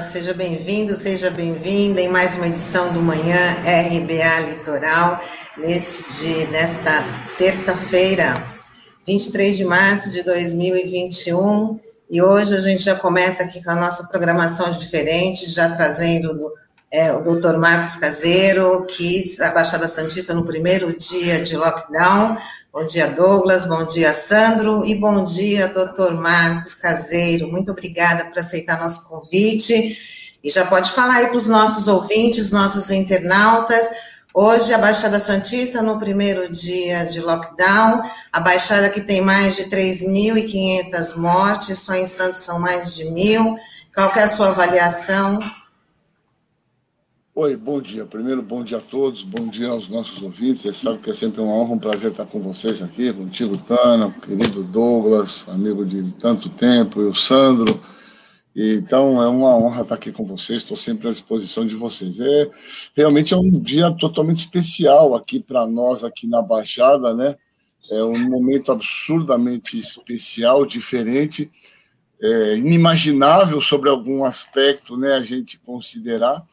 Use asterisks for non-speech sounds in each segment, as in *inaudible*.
seja bem-vindo, seja bem-vinda em mais uma edição do Manhã RBA Litoral, nesse dia, nesta terça-feira, 23 de março de 2021, e hoje a gente já começa aqui com a nossa programação diferente, já trazendo é, o doutor Marcos Caseiro, que a Baixada Santista no primeiro dia de lockdown. Bom dia, Douglas. Bom dia, Sandro. E bom dia, doutor Marcos Caseiro. Muito obrigada por aceitar nosso convite. E já pode falar aí para os nossos ouvintes, nossos internautas. Hoje, a Baixada Santista, no primeiro dia de lockdown, a Baixada que tem mais de 3.500 mortes, só em Santos são mais de mil. Qual é a sua avaliação Oi, bom dia. Primeiro, bom dia a todos, bom dia aos nossos ouvintes. Vocês sabem que é sempre uma honra, um prazer estar com vocês aqui, contigo, Tana, querido Douglas, amigo de tanto tempo, e o Sandro. Então, é uma honra estar aqui com vocês, estou sempre à disposição de vocês. É, realmente é um dia totalmente especial aqui para nós, aqui na Baixada, né? É um momento absurdamente especial, diferente, é, inimaginável sobre algum aspecto, né? A gente considerar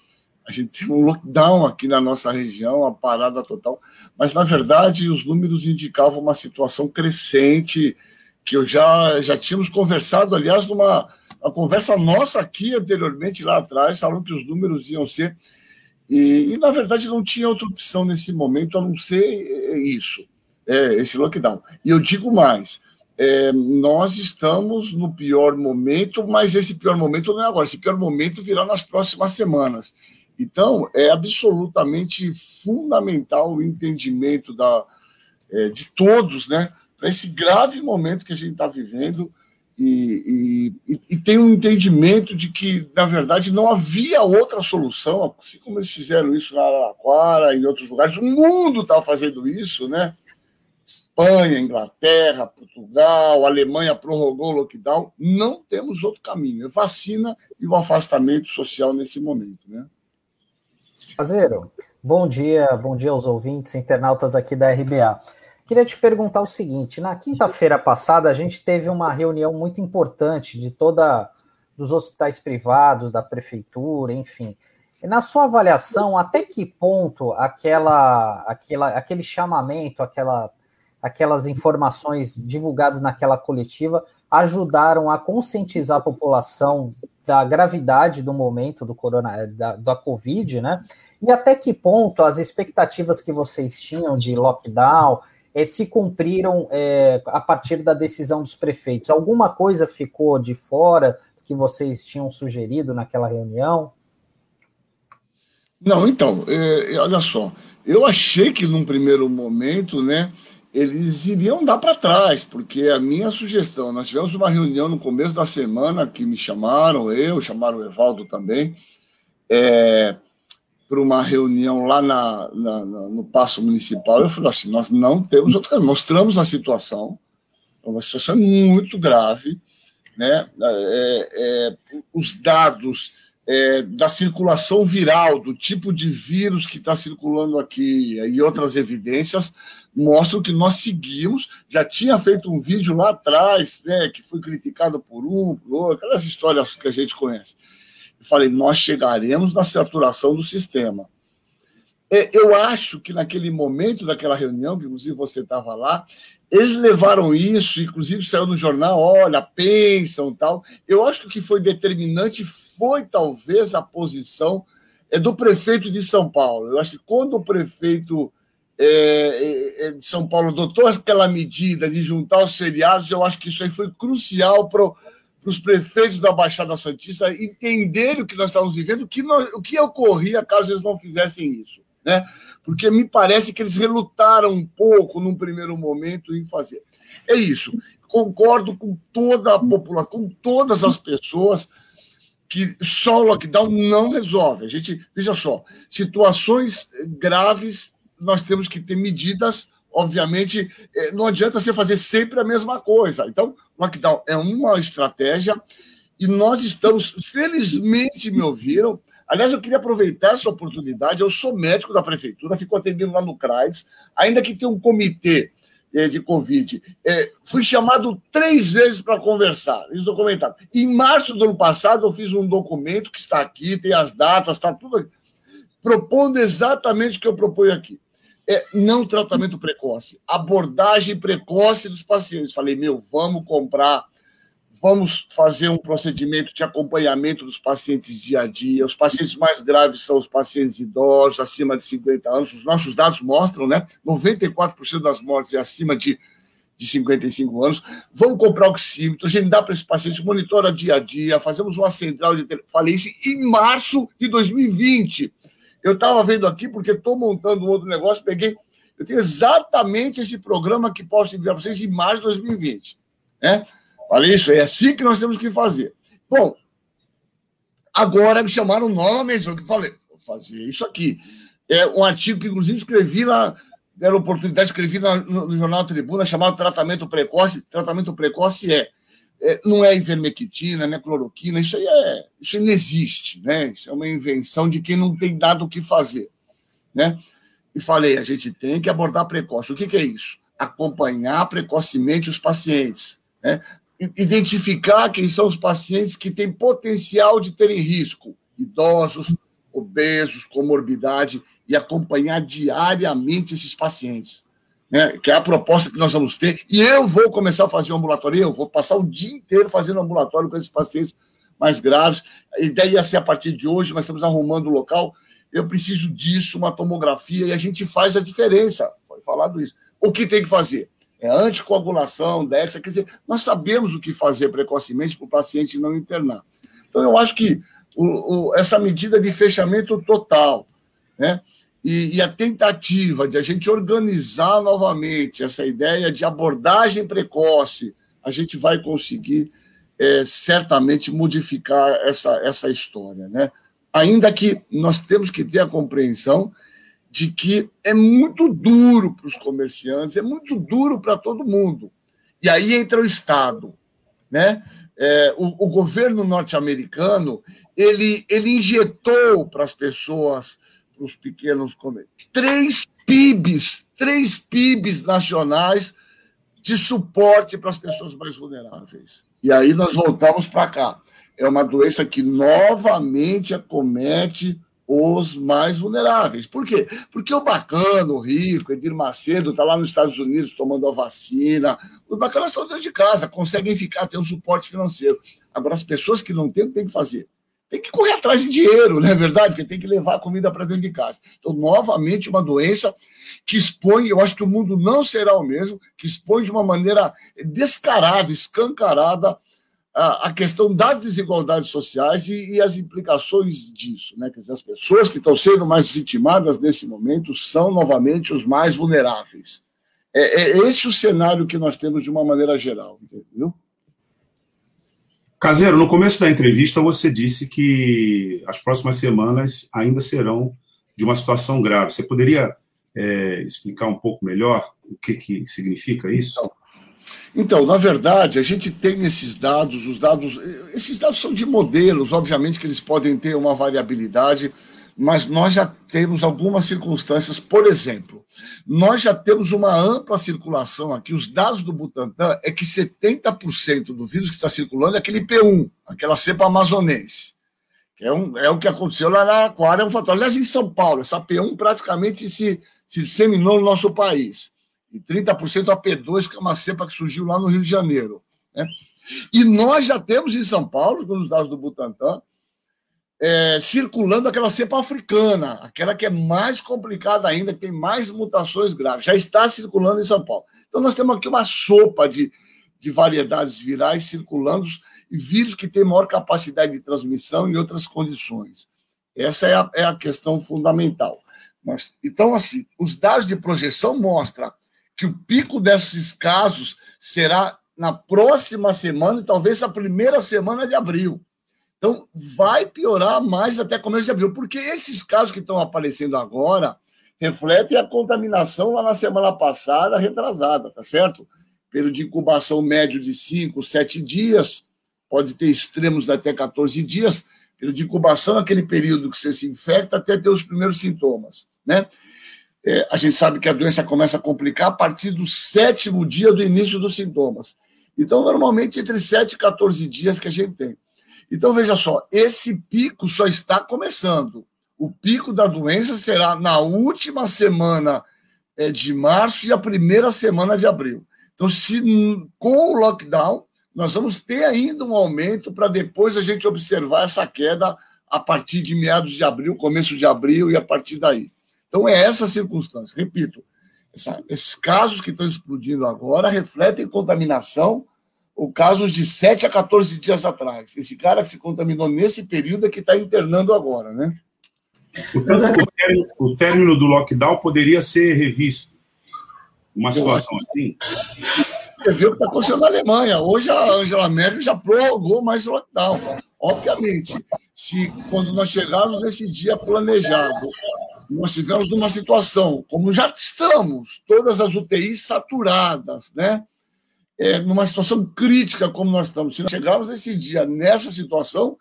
a gente tem um lockdown aqui na nossa região, uma parada total, mas na verdade os números indicavam uma situação crescente, que eu já, já tínhamos conversado, aliás, numa uma conversa nossa aqui anteriormente, lá atrás, falando que os números iam ser. E, e, na verdade não tinha outra opção nesse momento a não ser isso, é, esse lockdown. E eu digo mais. É, nós estamos no pior momento, mas esse pior momento não é agora, esse pior momento virá nas próximas semanas. Então, é absolutamente fundamental o entendimento da, é, de todos, né, para esse grave momento que a gente está vivendo, e, e, e, tem um entendimento de que, na verdade, não havia outra solução, assim como eles fizeram isso na Araraquara e em outros lugares, o mundo está fazendo isso, né? Espanha, Inglaterra, Portugal, Alemanha prorrogou o lockdown, não temos outro caminho, é vacina e o afastamento social nesse momento, né? Caseiro, bom dia, bom dia aos ouvintes, internautas aqui da RBA. Queria te perguntar o seguinte: na quinta-feira passada a gente teve uma reunião muito importante de toda dos hospitais privados, da prefeitura, enfim. Na sua avaliação, até que ponto aquela, aquela, aquele chamamento, aquela, aquelas informações divulgadas naquela coletiva ajudaram a conscientizar a população da gravidade do momento do corona, da, da Covid, né? E até que ponto as expectativas que vocês tinham de lockdown é, se cumpriram é, a partir da decisão dos prefeitos? Alguma coisa ficou de fora que vocês tinham sugerido naquela reunião? Não, então, é, olha só, eu achei que num primeiro momento, né, eles iriam dar para trás, porque a minha sugestão, nós tivemos uma reunião no começo da semana que me chamaram, eu, chamaram o Evaldo também, é, para uma reunião lá na, na, no Paço Municipal, eu falei assim, nós não temos outro caminho, mostramos a situação, é uma situação muito grave, né? É, é, os dados é, da circulação viral, do tipo de vírus que está circulando aqui e outras evidências mostram que nós seguimos. Já tinha feito um vídeo lá atrás, né, que foi criticado por um, por outro, aquelas histórias que a gente conhece e falei, nós chegaremos na saturação do sistema. É, eu acho que naquele momento daquela reunião, que inclusive você estava lá, eles levaram isso, inclusive saiu no jornal, olha, pensam tal. Eu acho que o que foi determinante foi talvez a posição é, do prefeito de São Paulo. Eu acho que quando o prefeito é, é, é de São Paulo adotou aquela medida de juntar os feriados, eu acho que isso aí foi crucial para os prefeitos da Baixada Santista entenderem o que nós estávamos vivendo, o que, nós, o que ocorria caso eles não fizessem isso. Né? Porque me parece que eles relutaram um pouco num primeiro momento em fazer. É isso. Concordo com toda a população, com todas as pessoas que só o lockdown não resolve. A gente, veja só, situações graves, nós temos que ter medidas obviamente, é, não adianta você fazer sempre a mesma coisa. Então, lockdown é uma estratégia e nós estamos, felizmente me ouviram. Aliás, eu queria aproveitar essa oportunidade. Eu sou médico da prefeitura, fico atendendo lá no CRAS, ainda que tenha um comitê é, de Covid. É, fui chamado três vezes para conversar, eles documentaram. Em março do ano passado, eu fiz um documento que está aqui, tem as datas, está tudo aqui, propondo exatamente o que eu proponho aqui. É, não tratamento precoce, abordagem precoce dos pacientes. Falei, meu, vamos comprar Vamos fazer um procedimento de acompanhamento dos pacientes dia a dia. Os pacientes mais graves são os pacientes idosos, acima de 50 anos. Os nossos dados mostram, né? 94% das mortes é acima de, de 55 anos. Vamos comprar oxímetro, a gente dá para esse paciente, monitora dia a dia, fazemos uma central de. Falei isso em março de 2020. Eu estava vendo aqui, porque estou montando um outro negócio, peguei. Eu tenho exatamente esse programa que posso enviar para vocês em março de 2020. Né? Falei isso, é assim que nós temos que fazer. Bom, agora me chamaram novamente, eu falei, vou fazer isso aqui. É um artigo que, inclusive, escrevi lá, deram oportunidade, escrevi no, no Jornal Tribuna, chamado Tratamento Precoce. Tratamento precoce é, é não é ivermectina, não é cloroquina, isso aí é, isso não existe, né? Isso é uma invenção de quem não tem dado o que fazer, né? E falei, a gente tem que abordar precoce. O que, que é isso? Acompanhar precocemente os pacientes, né? Identificar quem são os pacientes que têm potencial de terem risco, idosos, obesos, comorbidade, e acompanhar diariamente esses pacientes. Né? Que é a proposta que nós vamos ter. E eu vou começar a fazer um ambulatório, eu vou passar o dia inteiro fazendo ambulatório com esses pacientes mais graves. A ideia ia ser a partir de hoje, nós estamos arrumando o local. Eu preciso disso, uma tomografia, e a gente faz a diferença. Foi falado isso. O que tem que fazer? É anticoagulação, DEXA, quer dizer, nós sabemos o que fazer precocemente para o paciente não internar. Então, eu acho que o, o, essa medida de fechamento total, né, e, e, a tentativa de a gente organizar novamente essa ideia de abordagem precoce, a gente vai conseguir é, certamente modificar essa, essa história, né? Ainda que nós temos que ter a compreensão de que é muito duro para os comerciantes, é muito duro para todo mundo. E aí entra o Estado, né? É, o, o, governo norte-americano ele, ele injetou para as pessoas, para os pequenos comerciantes, três PIBs, três PIBs nacionais de suporte para as pessoas mais vulneráveis. E aí nós voltamos para cá. É uma doença que novamente acomete os mais vulneráveis. Por quê? Porque o bacana, o rico, Edir Macedo, está lá nos Estados Unidos tomando a vacina. Os bacanas estão dentro de casa, conseguem ficar, ter um suporte financeiro. Agora, as pessoas que não têm, tem que fazer. Tem que correr atrás de dinheiro, não é verdade? Porque tem que levar a comida para dentro de casa. Então, novamente, uma doença que expõe, eu acho que o mundo não será o mesmo, que expõe de uma maneira descarada, escancarada, a, questão das desigualdades sociais e, e, as implicações disso. Né? Quer dizer, as pessoas que estão sendo mais vitimadas nesse momento são, novamente, os mais vulneráveis. É, é esse o cenário que nós temos de uma maneira geral, entendeu? Caseiro, no começo da entrevista você disse que as próximas semanas ainda serão de uma situação grave. Você poderia é, explicar um pouco melhor o que, que significa isso? Então, então, na verdade, a gente tem esses dados, os dados, esses dados são de modelos, obviamente que eles podem ter uma variabilidade, mas nós já temos algumas circunstâncias, por exemplo, nós já temos uma ampla circulação aqui, os dados do Butantan é que 70% do vírus que está circulando é aquele P1, aquela cepa amazonense, que é, um, é o que aconteceu lá na Aquária, é um fator. Aliás, em São Paulo, essa P1 praticamente se, se disseminou no nosso país e 30% a P2, que é uma cepa que surgiu lá no Rio de Janeiro. Né? E nós já temos em São Paulo, com os dados do Butantan, é, circulando aquela cepa africana, aquela que é mais complicada ainda, que tem mais mutações graves. Já está circulando em São Paulo. Então, nós temos aqui uma sopa de, de variedades virais circulando e vírus que têm maior capacidade de transmissão em outras condições. Essa é a, é a questão fundamental. Mas, então, assim, os dados de projeção mostram que o pico desses casos será na próxima semana e talvez na primeira semana de abril. Então, vai piorar mais até começo de abril, porque esses casos que estão aparecendo agora refletem a contaminação lá na semana passada, retrasada, tá certo? Período de incubação médio de 5, 7 dias, pode ter extremos até 14 dias. Período de incubação é aquele período que você se infecta até ter os primeiros sintomas, né? É, a gente sabe que a doença começa a complicar a partir do sétimo dia do início dos sintomas. Então, normalmente, entre 7 e 14 dias que a gente tem. Então, veja só, esse pico só está começando. O pico da doença será na última semana é, de março e a primeira semana de abril. Então, se com o lockdown, nós vamos ter ainda um aumento para depois a gente observar essa queda a partir de meados de abril, começo de abril e a partir daí. Então, é essa circunstância. Repito, essa, esses casos que estão explodindo agora refletem contaminação ou casos de 7 a 14 dias atrás. Esse cara que se contaminou nesse período é que está internando agora, né? Portanto, o término, o término do lockdown poderia ser revisto. Uma situação assim? Você viu o que está acontecendo na Alemanha. Hoje a Angela Merkel já prorrogou mais lockdown. Obviamente, se quando nós chegarmos nesse dia planejado, nós estivermos numa situação, como já estamos, todas as UTIs saturadas, né? É, numa situação crítica como nós estamos, se nós chegarmos nesse dia nessa situação,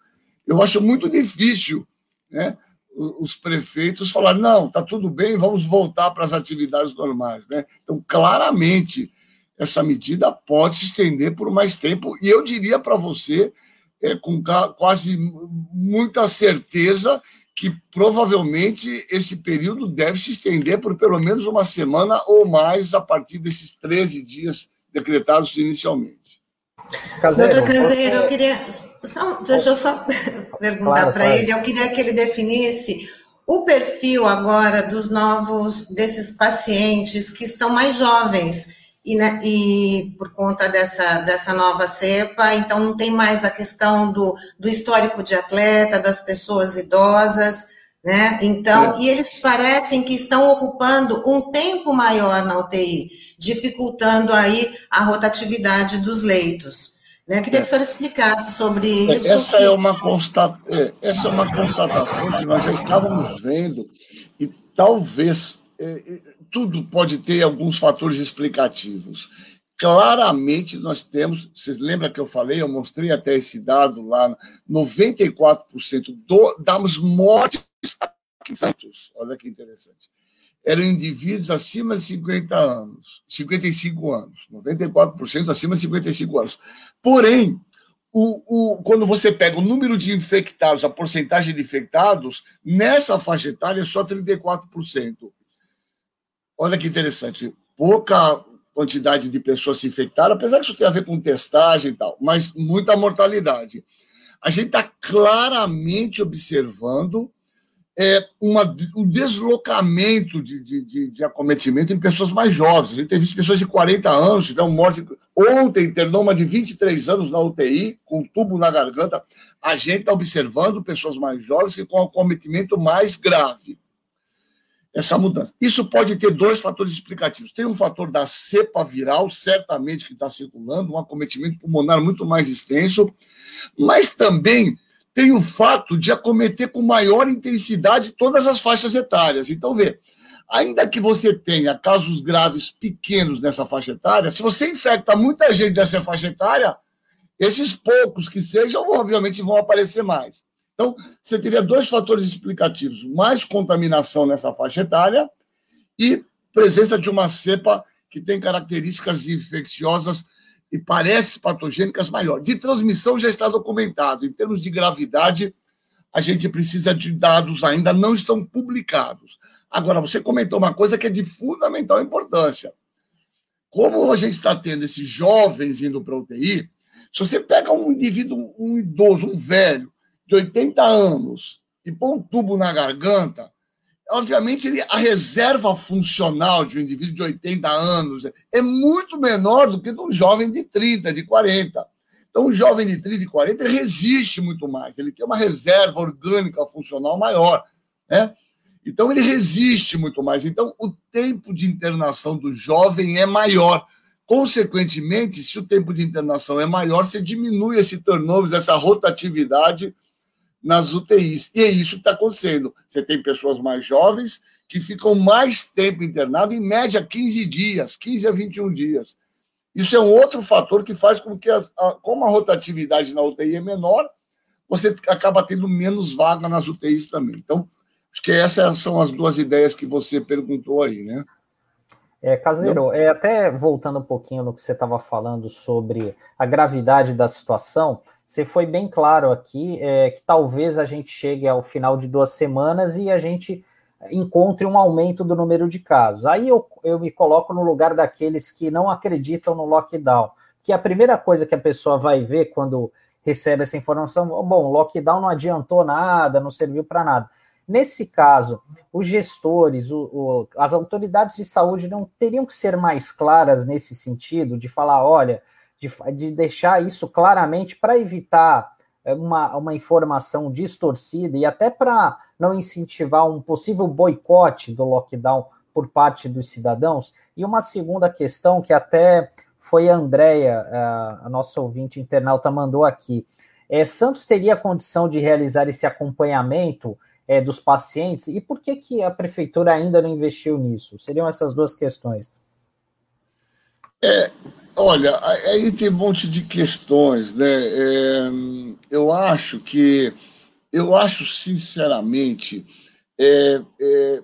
eu acho muito difícil né, os prefeitos falarem, não, está tudo bem, vamos voltar para as atividades normais. Né? Então, claramente, essa medida pode se estender por mais tempo, e eu diria para você, é, com quase muita certeza, que provavelmente esse período deve se estender por pelo menos uma semana ou mais a partir desses 13 dias decretados inicialmente. Caseiro, Doutor Caseiro, eu queria. Só, deixa eu só *laughs* perguntar claro, para claro. ele, eu queria que ele definisse o perfil agora dos novos, desses pacientes que estão mais jovens, e, né, e por conta dessa, dessa nova cepa, então não tem mais a questão do, do histórico de atleta, das pessoas idosas, né? Então, é. e eles parecem que estão ocupando um tempo maior na UTI, dificultando aí a rotatividade dos leitos. Né? Queria que o senhor explicasse sobre é, isso. Essa, que... é uma constata... É, essa é uma constatação que nós já estávamos vendo, e talvez é, tudo pode ter alguns fatores explicativos. Claramente nós temos, vocês lembram que eu falei, eu mostrei até esse dado lá, 94% do, das mortes Santos, olha que interessante, eram indivíduos acima de 50 anos, 55 anos, 94% acima de 55 anos. Porém, o, o, quando você pega o número de infectados, a porcentagem de infectados, nessa faixa etária é só 34%. Olha que interessante. Pouca quantidade de pessoas se infectaram, apesar que isso tem a ver com testagem e tal, mas muita mortalidade. A gente está claramente observando é, uma, um deslocamento de, de, de, acometimento em pessoas mais jovens. A gente tem visto pessoas de 40 anos, tiveram morte. Ontem internou uma de 23 anos na UTI, com tubo na garganta. A gente está observando pessoas mais jovens que com acometimento mais grave. Essa mudança. Isso pode ter dois fatores explicativos. Tem um fator da cepa viral, certamente, que está circulando, um acometimento pulmonar muito mais extenso, mas também tem o fato de acometer com maior intensidade todas as faixas etárias. Então, vê, ainda que você tenha casos graves pequenos nessa faixa etária, se você infecta muita gente dessa faixa etária, esses poucos que sejam, obviamente, vão aparecer mais. Então, você teria dois fatores explicativos: mais contaminação nessa faixa etária e presença de uma cepa que tem características infecciosas e parece patogênicas maior. De transmissão já está documentado. Em termos de gravidade, a gente precisa de dados ainda não estão publicados. Agora, você comentou uma coisa que é de fundamental importância. Como a gente está tendo esses jovens indo para a UTI, se você pega um indivíduo, um idoso, um velho, de 80 anos, e põe um tubo na garganta, obviamente, ele, a reserva funcional de um indivíduo de 80 anos é muito menor do que de um jovem de 30, de 40. Então, um jovem de 30 e 40 resiste muito mais, ele tem uma reserva orgânica funcional maior, né? Então, ele resiste muito mais. Então, o tempo de internação do jovem é maior. Consequentemente, se o tempo de internação é maior, você diminui esse turnover, essa rotatividade nas UTIs. E é isso que está acontecendo. Você tem pessoas mais jovens que ficam mais tempo internadas, em média 15 dias, 15 a 21 dias. Isso é um outro fator que faz com que, as, a, como a rotatividade na UTI é menor, você acaba tendo menos vaga nas UTIs também. Então, Acho que essas são as duas ideias que você perguntou aí, né? É, Caseiro, é, até voltando um pouquinho no que você estava falando sobre a gravidade da situação, você foi bem claro aqui é, que talvez a gente chegue ao final de duas semanas e a gente encontre um aumento do número de casos. Aí eu, eu me coloco no lugar daqueles que não acreditam no lockdown, que a primeira coisa que a pessoa vai ver quando recebe essa informação, bom, lockdown não adiantou nada, não serviu para nada. Nesse caso, os gestores, o, o, as autoridades de saúde não teriam que ser mais claras nesse sentido, de falar, olha, de, de deixar isso claramente para evitar é, uma, uma informação distorcida e até para não incentivar um possível boicote do lockdown por parte dos cidadãos. E uma segunda questão que até foi a Andrea, a nossa ouvinte internauta, mandou aqui. É, Santos teria condição de realizar esse acompanhamento é, dos pacientes? E por que, que a prefeitura ainda não investiu nisso? Seriam essas duas questões. É, Olha, aí tem um monte de questões, né? É, eu acho que, eu acho sinceramente é, é,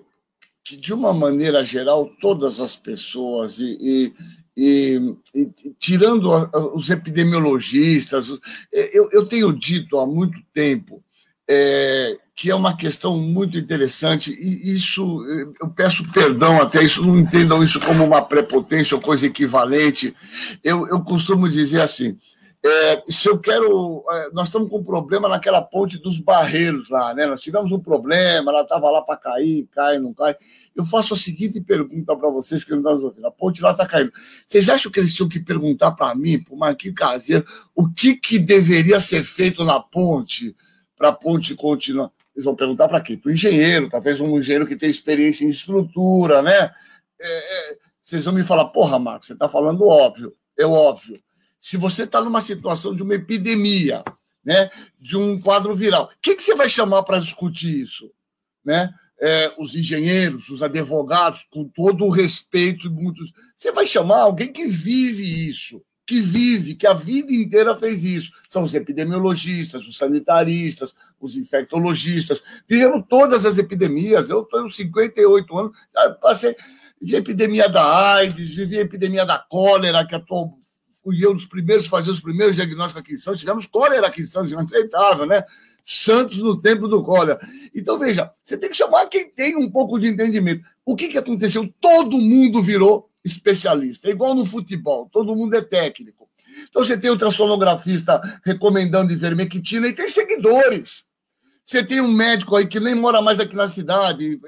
que de uma maneira geral todas as pessoas e, e, e, e tirando os epidemiologistas, é, eu, eu tenho dito há muito tempo é, que é uma questão muito interessante, e isso, eu peço perdão até, isso não entendam isso como uma prepotência ou coisa equivalente. Eu, eu costumo dizer assim: é, se eu quero. É, nós estamos com um problema naquela ponte dos barreiros lá, né? Nós tivemos um problema, ela estava lá para cair, cai, não cai. Eu faço a seguinte pergunta para vocês que não estão ouvindo: a ponte lá está caindo. Vocês acham que eles tinham que perguntar para mim, para o Marquinhos Caseiro, o que, que deveria ser feito na ponte? Para a ponte continuar. Eles vão perguntar para quê? Para o engenheiro, talvez um engenheiro que tem experiência em estrutura, né? É, é, vocês vão me falar, porra, Marcos, você está falando óbvio. É óbvio. Se você está numa situação de uma epidemia, né, de um quadro viral, quem que você vai chamar para discutir isso? Né? É, os engenheiros, os advogados, com todo o respeito, muitos. Você vai chamar alguém que vive isso que vive, que a vida inteira fez isso. São os epidemiologistas, os sanitaristas, os infectologistas. Viveram todas as epidemias. Eu com 58 anos, passei. A epidemia da AIDS, vivi a epidemia da cólera, que atual, fui eu dos primeiros a fazer os primeiros diagnósticos aqui em Santos. Tivemos cólera aqui em Santos, inacreditável, né? Santos no tempo do cólera. Então, veja, você tem que chamar quem tem um pouco de entendimento. O que, que aconteceu? Todo mundo virou especialista. É igual no futebol, todo mundo é técnico. Então você tem o ultrassonografista recomendando ivermectina e tem seguidores. Você tem um médico aí que nem mora mais aqui na cidade,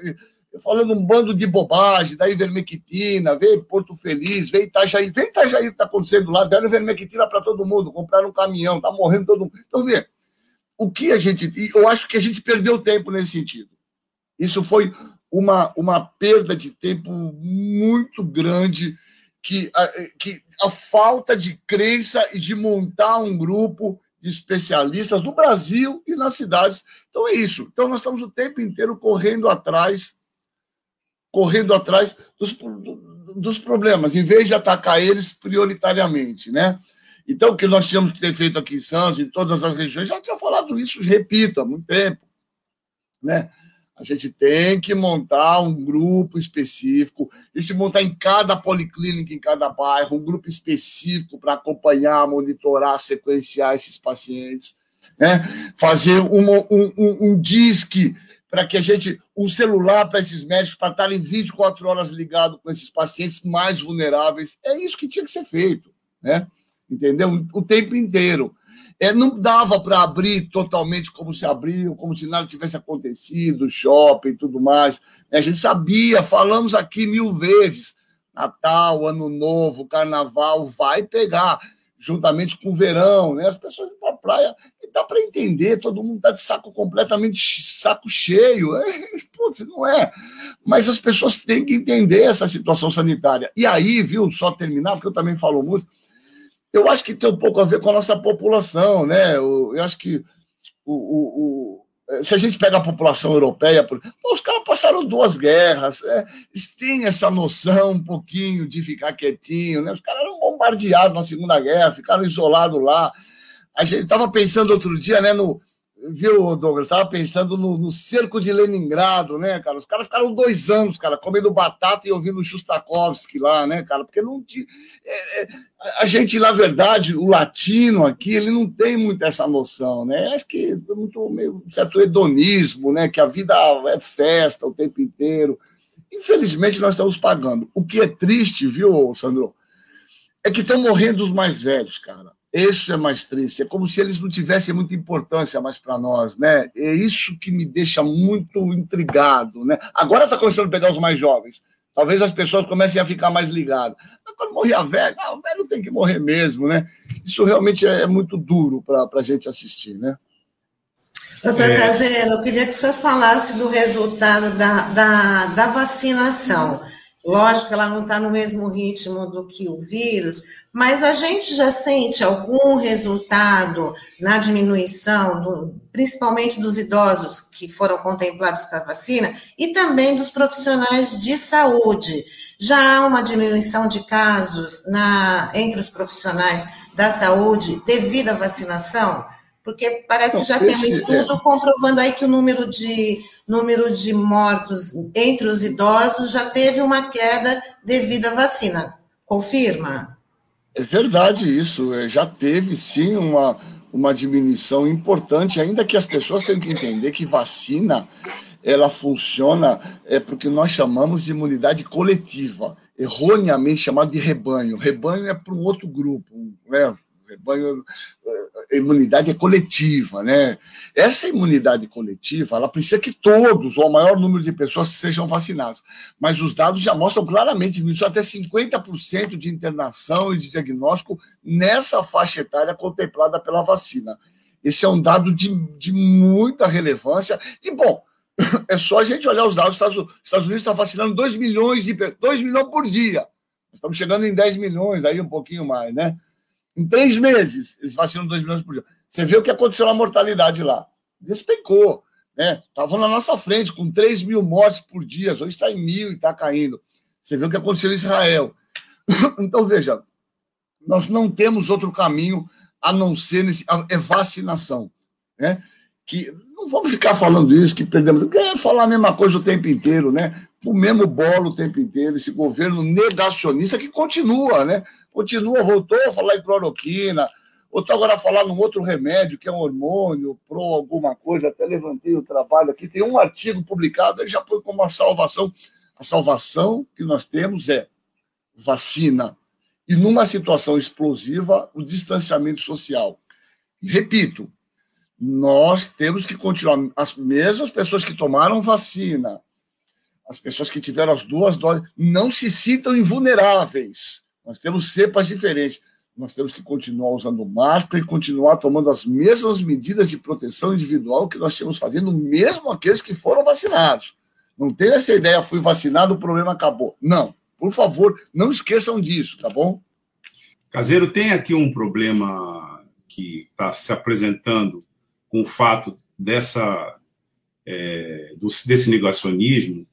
falando um bando de bobagem, da ivermectina, vem Porto Feliz, vem Itajaí, vem Itajaí que está acontecendo lá, deram ivermectina para todo mundo, compraram um caminhão, tá morrendo todo mundo. Então, vê, o que a gente. Eu acho que a gente perdeu tempo nesse sentido. Isso foi uma, uma perda de tempo muito grande, que a, que a falta de crença e de montar um grupo de especialistas no Brasil e nas cidades. Então é isso. Então nós estamos o tempo inteiro correndo atrás, correndo atrás dos, dos problemas, em vez de atacar eles prioritariamente, né? Então, o que nós tínhamos que ter feito aqui em Santos, em todas as regiões, já tinha falado isso, repito, há muito tempo, né? A gente tem que montar um grupo específico, a gente montar em cada policlínica, em cada bairro, um grupo específico para acompanhar, monitorar, sequenciar esses pacientes, né? fazer um, um, um, um disque para que a gente, um celular para esses médicos, para estarem 24 horas ligados com esses pacientes mais vulneráveis. É isso que tinha que ser feito, né? Entendeu? O tempo inteiro. É, não dava para abrir totalmente como se abriu, como se nada tivesse acontecido, shopping e tudo mais. A gente sabia, falamos aqui mil vezes. Natal, Ano Novo, Carnaval, vai pegar, juntamente com o verão, né? As pessoas vão para a praia, e dá para entender, todo mundo está de saco completamente saco cheio. É, *laughs* putz, não é. Mas as pessoas têm que entender essa situação sanitária. E aí, viu, só terminar, porque eu também falo muito, eu acho que tem um pouco a ver com a nossa população, né? Eu, eu acho que o, o, o, se a gente pega a população europeia, pô, os caras passaram duas guerras, é, eles têm essa noção um pouquinho de ficar quietinho, né? Os caras eram bombardeados na Segunda Guerra, ficaram isolados lá. A gente estava pensando outro dia, né, no, viu, Douglas? Estava pensando no, no, cerco de Leningrado, né, cara? Os caras ficaram dois anos, cara, comendo batata e ouvindo Shostakovsky lá, né, cara? Porque não tinha. É, é, a gente, na verdade, o latino aqui, ele não tem muito essa noção, né? Acho que é muito meio um certo hedonismo, né? Que a vida é festa o tempo inteiro. Infelizmente, nós estamos pagando. O que é triste, viu, Sandro? É que estão morrendo os mais velhos, cara. Isso é mais triste. É como se eles não tivessem muita importância mais para nós, né? É isso que me deixa muito intrigado, né? Agora está começando a pegar os mais jovens. Talvez as pessoas comecem a ficar mais ligadas. Quando morrer a velha, ah, o velho tem que morrer mesmo, né? Isso realmente é muito duro para a gente assistir, né? Doutor é... Caseiro, eu queria que o senhor falasse do resultado da, da, da vacinação. Lógico que ela não está no mesmo ritmo do que o vírus, mas a gente já sente algum resultado na diminuição, do, principalmente dos idosos que foram contemplados com a vacina e também dos profissionais de saúde. Já há uma diminuição de casos na, entre os profissionais da saúde devido à vacinação? Porque parece que já tem um estudo é. comprovando aí que o número de número de mortos entre os idosos já teve uma queda devido à vacina. Confirma? É verdade isso, é, já teve sim uma, uma diminuição importante, ainda que as pessoas tenham que entender que vacina ela funciona é porque nós chamamos de imunidade coletiva, erroneamente chamado de rebanho. Rebanho é para um outro grupo, né? rebanho, imunidade é coletiva, né? Essa imunidade coletiva, ela precisa que todos, ou o maior número de pessoas, sejam vacinados. Mas os dados já mostram claramente isso, até 50% de internação e de diagnóstico nessa faixa etária contemplada pela vacina. Esse é um dado de, de muita relevância. E, bom, *laughs* é só a gente olhar os dados. Os Estados Unidos está vacinando 2 milhões de 2 milhões por dia. Estamos chegando em 10 milhões, aí um pouquinho mais, né? Em três meses, eles vacinam 2 milhões por dia. Você vê o que aconteceu na mortalidade lá. Despencou. Né? Estavam na nossa frente, com 3 mil mortes por dia. Hoje está em mil e está caindo. Você vê o que aconteceu em Israel. *coughs* Então, veja, nós não temos outro caminho a não ser nesse, a, é vacinação. Né? Que não vamos ficar falando isso, que perdemos. Porque é falar a mesma coisa o tempo inteiro, né? O mesmo bolo o tempo inteiro, esse governo negacionista que continua, né? Continua, voltou a falar em cloroquina, voltou agora a falar num outro remédio, que é um hormônio, pro alguma coisa, até levantei o trabalho aqui, tem um artigo publicado, ele já foi como uma salvação. A salvação que nós temos é vacina. E numa situação explosiva, o distanciamento social. repito, nós temos que continuar, as mesmas pessoas que tomaram vacina, as pessoas que tiveram as duas doses, não se sintam invulneráveis nós temos cepas diferentes. Nós temos que continuar usando máscara e continuar tomando as mesmas medidas de proteção individual que nós temos fazendo, mesmo aqueles que foram vacinados. Não tem essa ideia, fui vacinado, o problema acabou. Não. Por favor, não esqueçam disso, tá bom? Caseiro, tem aqui um problema que está se apresentando com o fato dessa é, desse negacionismo,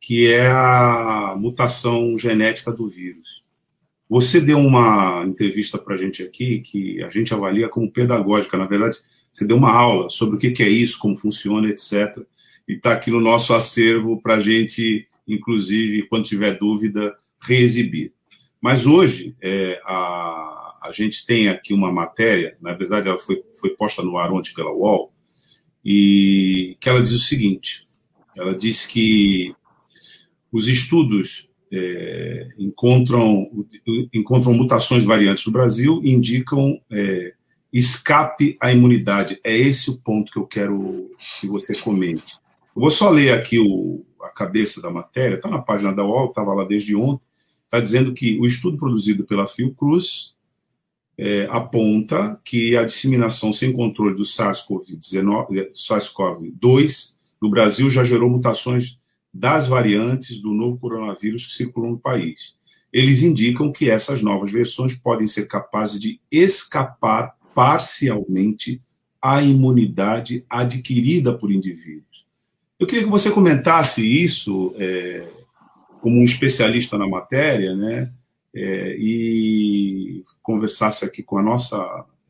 que é a mutação genética do vírus. Você deu uma entrevista para a gente aqui que a gente avalia como pedagógica. Na verdade, você deu uma aula sobre o que é isso, como funciona, etc. E está aqui no nosso acervo para a gente, inclusive, quando tiver dúvida, reexibir. Mas hoje, é, a, a gente tem aqui uma matéria, na verdade, ela foi, foi posta no ar ontem pela UOL, e que ela diz o seguinte: ela diz que os estudos é, encontram, encontram mutações variantes no Brasil e indicam é, escape à imunidade. É esse o ponto que eu quero que você comente. Eu vou só ler aqui o, a cabeça da matéria, está na página da UOL, estava lá desde ontem, está dizendo que o estudo produzido pela Fiocruz é, aponta que a disseminação sem controle do SARS-CoV-2 SARS no Brasil já gerou mutações das variantes do novo coronavírus que circulam no país. Eles indicam que essas novas versões podem ser capazes de escapar parcialmente à imunidade adquirida por indivíduos. Eu queria que você comentasse isso é, como um especialista na matéria, né, é, e conversasse aqui com a nossa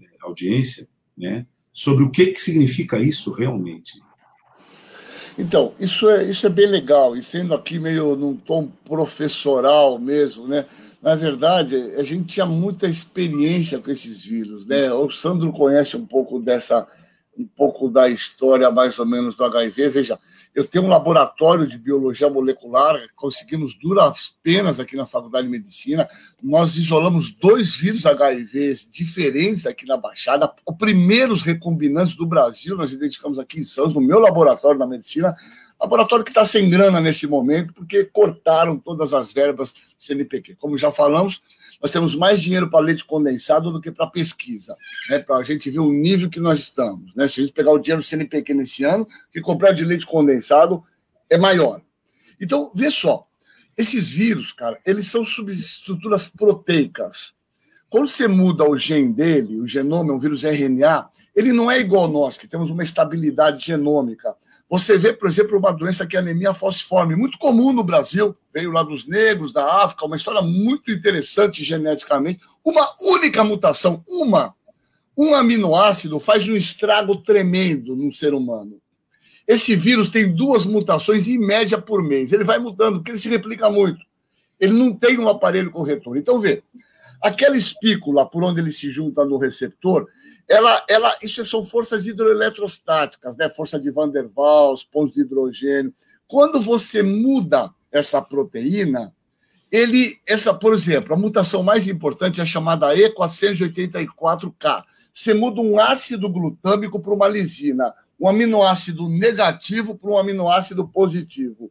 é, audiência, né, sobre o que, que significa isso realmente. Então, isso é, isso é bem legal, e sendo aqui meio num tom professoral mesmo, né? Na verdade, a gente tinha muita experiência com esses vírus, né? O Sandro conhece um pouco dessa, um pouco da história mais ou menos do HIV. Veja, eu tenho um laboratório de biologia molecular, conseguimos duras penas aqui na Faculdade de Medicina. Nós isolamos dois vírus HIV diferentes aqui na Baixada. Os primeiros recombinantes do Brasil, nós identificamos aqui em Santos, no meu laboratório da medicina. Laboratório que está sem grana nesse momento, porque cortaram todas as verbas CNPq. Como já falamos, nós temos mais dinheiro para leite condensado do que para pesquisa, né? para a gente ver o nível que nós estamos. Né? Se a gente pegar o dinheiro do CNPq nesse ano, que comprar de leite condensado é maior. Então, vê só, esses vírus, cara, eles são subestruturas proteicas. Quando você muda o gene dele, o genoma é um vírus RNA, ele não é igual a nós, que temos uma estabilidade genômica. Você vê, por exemplo, uma doença que é anemia falciforme, muito comum no Brasil, veio lá dos negros, da África, uma história muito interessante geneticamente. Uma única mutação, uma, um aminoácido faz um estrago tremendo num ser humano. Esse vírus tem duas mutações em média por mês. Ele vai mudando, porque ele se replica muito. Ele não tem um aparelho corretor. Então, vê, aquela espícula por onde ele se junta no receptor, ela, ela, isso são forças hidroeletrostáticas, né? Força de Van der Waals, pontos de hidrogênio. Quando você muda essa proteína, ele, essa, por exemplo, a mutação mais importante é chamada E484K. Você muda um ácido glutâmico para uma lisina, um aminoácido negativo para um aminoácido positivo.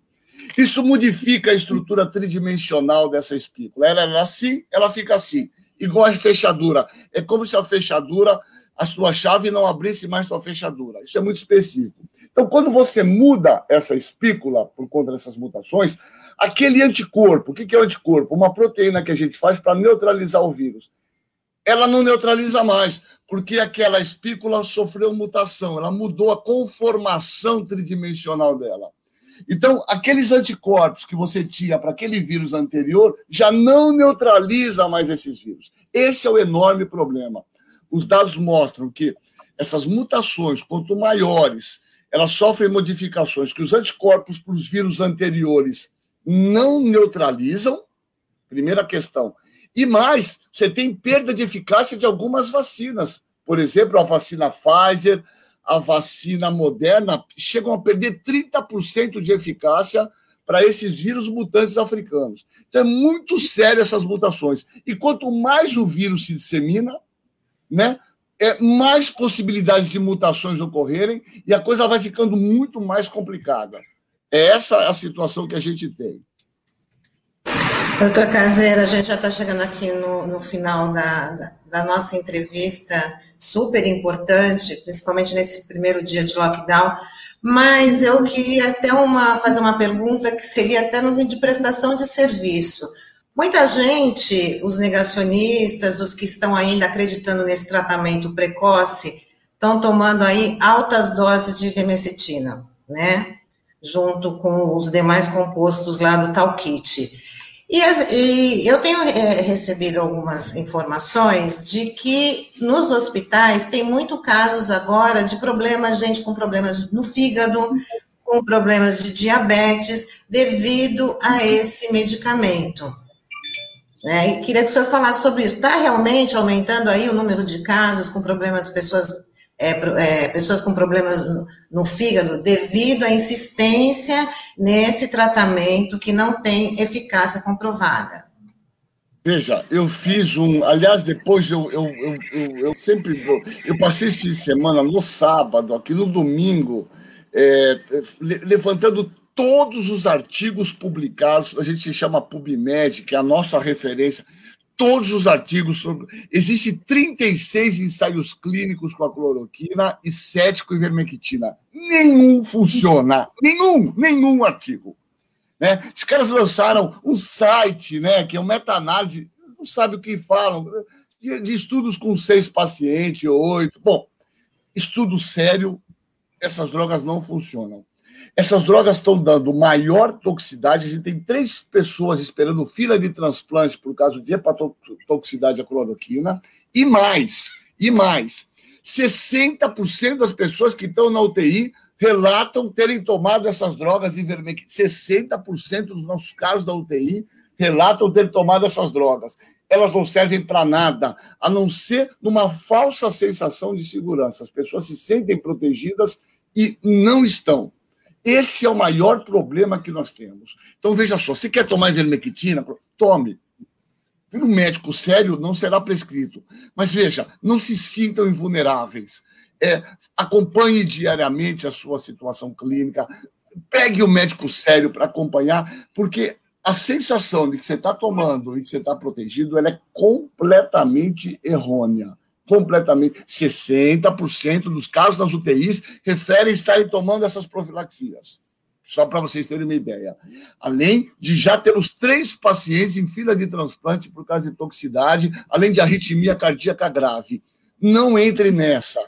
Isso modifica a estrutura tridimensional dessa espícula. Ela é assim, ela fica assim, igual a fechadura. É como se a fechadura a sua chave não abrisse mais sua fechadura. Isso é muito específico. Então, quando você muda essa espícula por conta dessas mutações, aquele anticorpo, o que é o anticorpo? Uma proteína que a gente faz para neutralizar o vírus. Ela não neutraliza mais, porque aquela espícula sofreu mutação, ela mudou a conformação tridimensional dela. Então, aqueles anticorpos que você tinha para aquele vírus anterior já não neutraliza mais esses vírus. Esse é o enorme problema os dados mostram que essas mutações, quanto maiores, elas sofrem modificações que os anticorpos para os vírus anteriores não neutralizam. Primeira questão. E mais, você tem perda de eficácia de algumas vacinas. Por exemplo, a vacina Pfizer, a vacina Moderna, chegam a perder 30% de eficácia para esses vírus mutantes africanos. Então é muito sério essas mutações. E quanto mais o vírus se dissemina, né? É, mais possibilidades de mutações ocorrerem e a coisa vai ficando muito mais complicada. É essa a situação que a gente tem. Doutor Caseira, a gente já está chegando aqui no, no final da, da, da, nossa entrevista, super importante, principalmente nesse primeiro dia de lockdown, mas eu queria até uma, fazer uma pergunta que seria até no de prestação de serviço. Muita gente, os negacionistas, os que estão ainda acreditando nesse tratamento precoce, estão tomando aí altas doses de vermecetina, né? Junto com os demais compostos lá do tal kit. E, e eu tenho é, recebido algumas informações de que nos hospitais tem muito casos agora de problemas, gente com problemas no fígado, com problemas de diabetes, devido a esse medicamento. Né? E queria que o senhor falasse sobre isso. Está realmente aumentando aí o número de casos com problemas, pessoas, é, é, pessoas com problemas no, no, fígado, devido à insistência nesse tratamento que não tem eficácia comprovada? Veja, eu fiz um. Aliás, depois eu, eu, eu, eu, eu sempre. Eu passei esse semana no sábado, aqui no domingo, é, levantando todos os artigos publicados, a gente chama PubMed, que é a nossa referência, todos os artigos sobre. Existem 36 ensaios clínicos com a cloroquina e 7 com ivermectina. Nenhum funciona. Nenhum, nenhum artigo. Né? Os caras lançaram um site, né, que é uma meta-análise, não sabe o que falam, de, de estudos com seis pacientes, oito. Bom, estudo sério, essas drogas não funcionam. Essas drogas estão dando maior toxicidade. A gente tem três pessoas esperando fila de transplante por causa de hepatotoxicidade à cloroquina. E mais, e mais. 60% das pessoas que estão na UTI relatam terem tomado essas drogas ivermectina. 60% dos nossos casos da UTI relatam ter tomado essas drogas. Elas não servem para nada, a não ser numa falsa sensação de segurança. As pessoas se sentem protegidas e não estão. Esse é o maior problema que nós temos. Então, veja só, se quer tomar ivermectina, tome. Um médico sério não será prescrito. Mas veja, não se sintam invulneráveis. É, acompanhe diariamente a sua situação clínica. Pegue o um médico sério para acompanhar, porque a sensação de que você está tomando e que você está protegido ela é completamente errônea. Completamente. 60% dos casos das UTIs referem estarem tomando essas profilaxias. Só para vocês terem uma ideia. Além de já ter os três pacientes em fila de transplante por causa de toxicidade, além de arritmia cardíaca grave. Não entre nessa.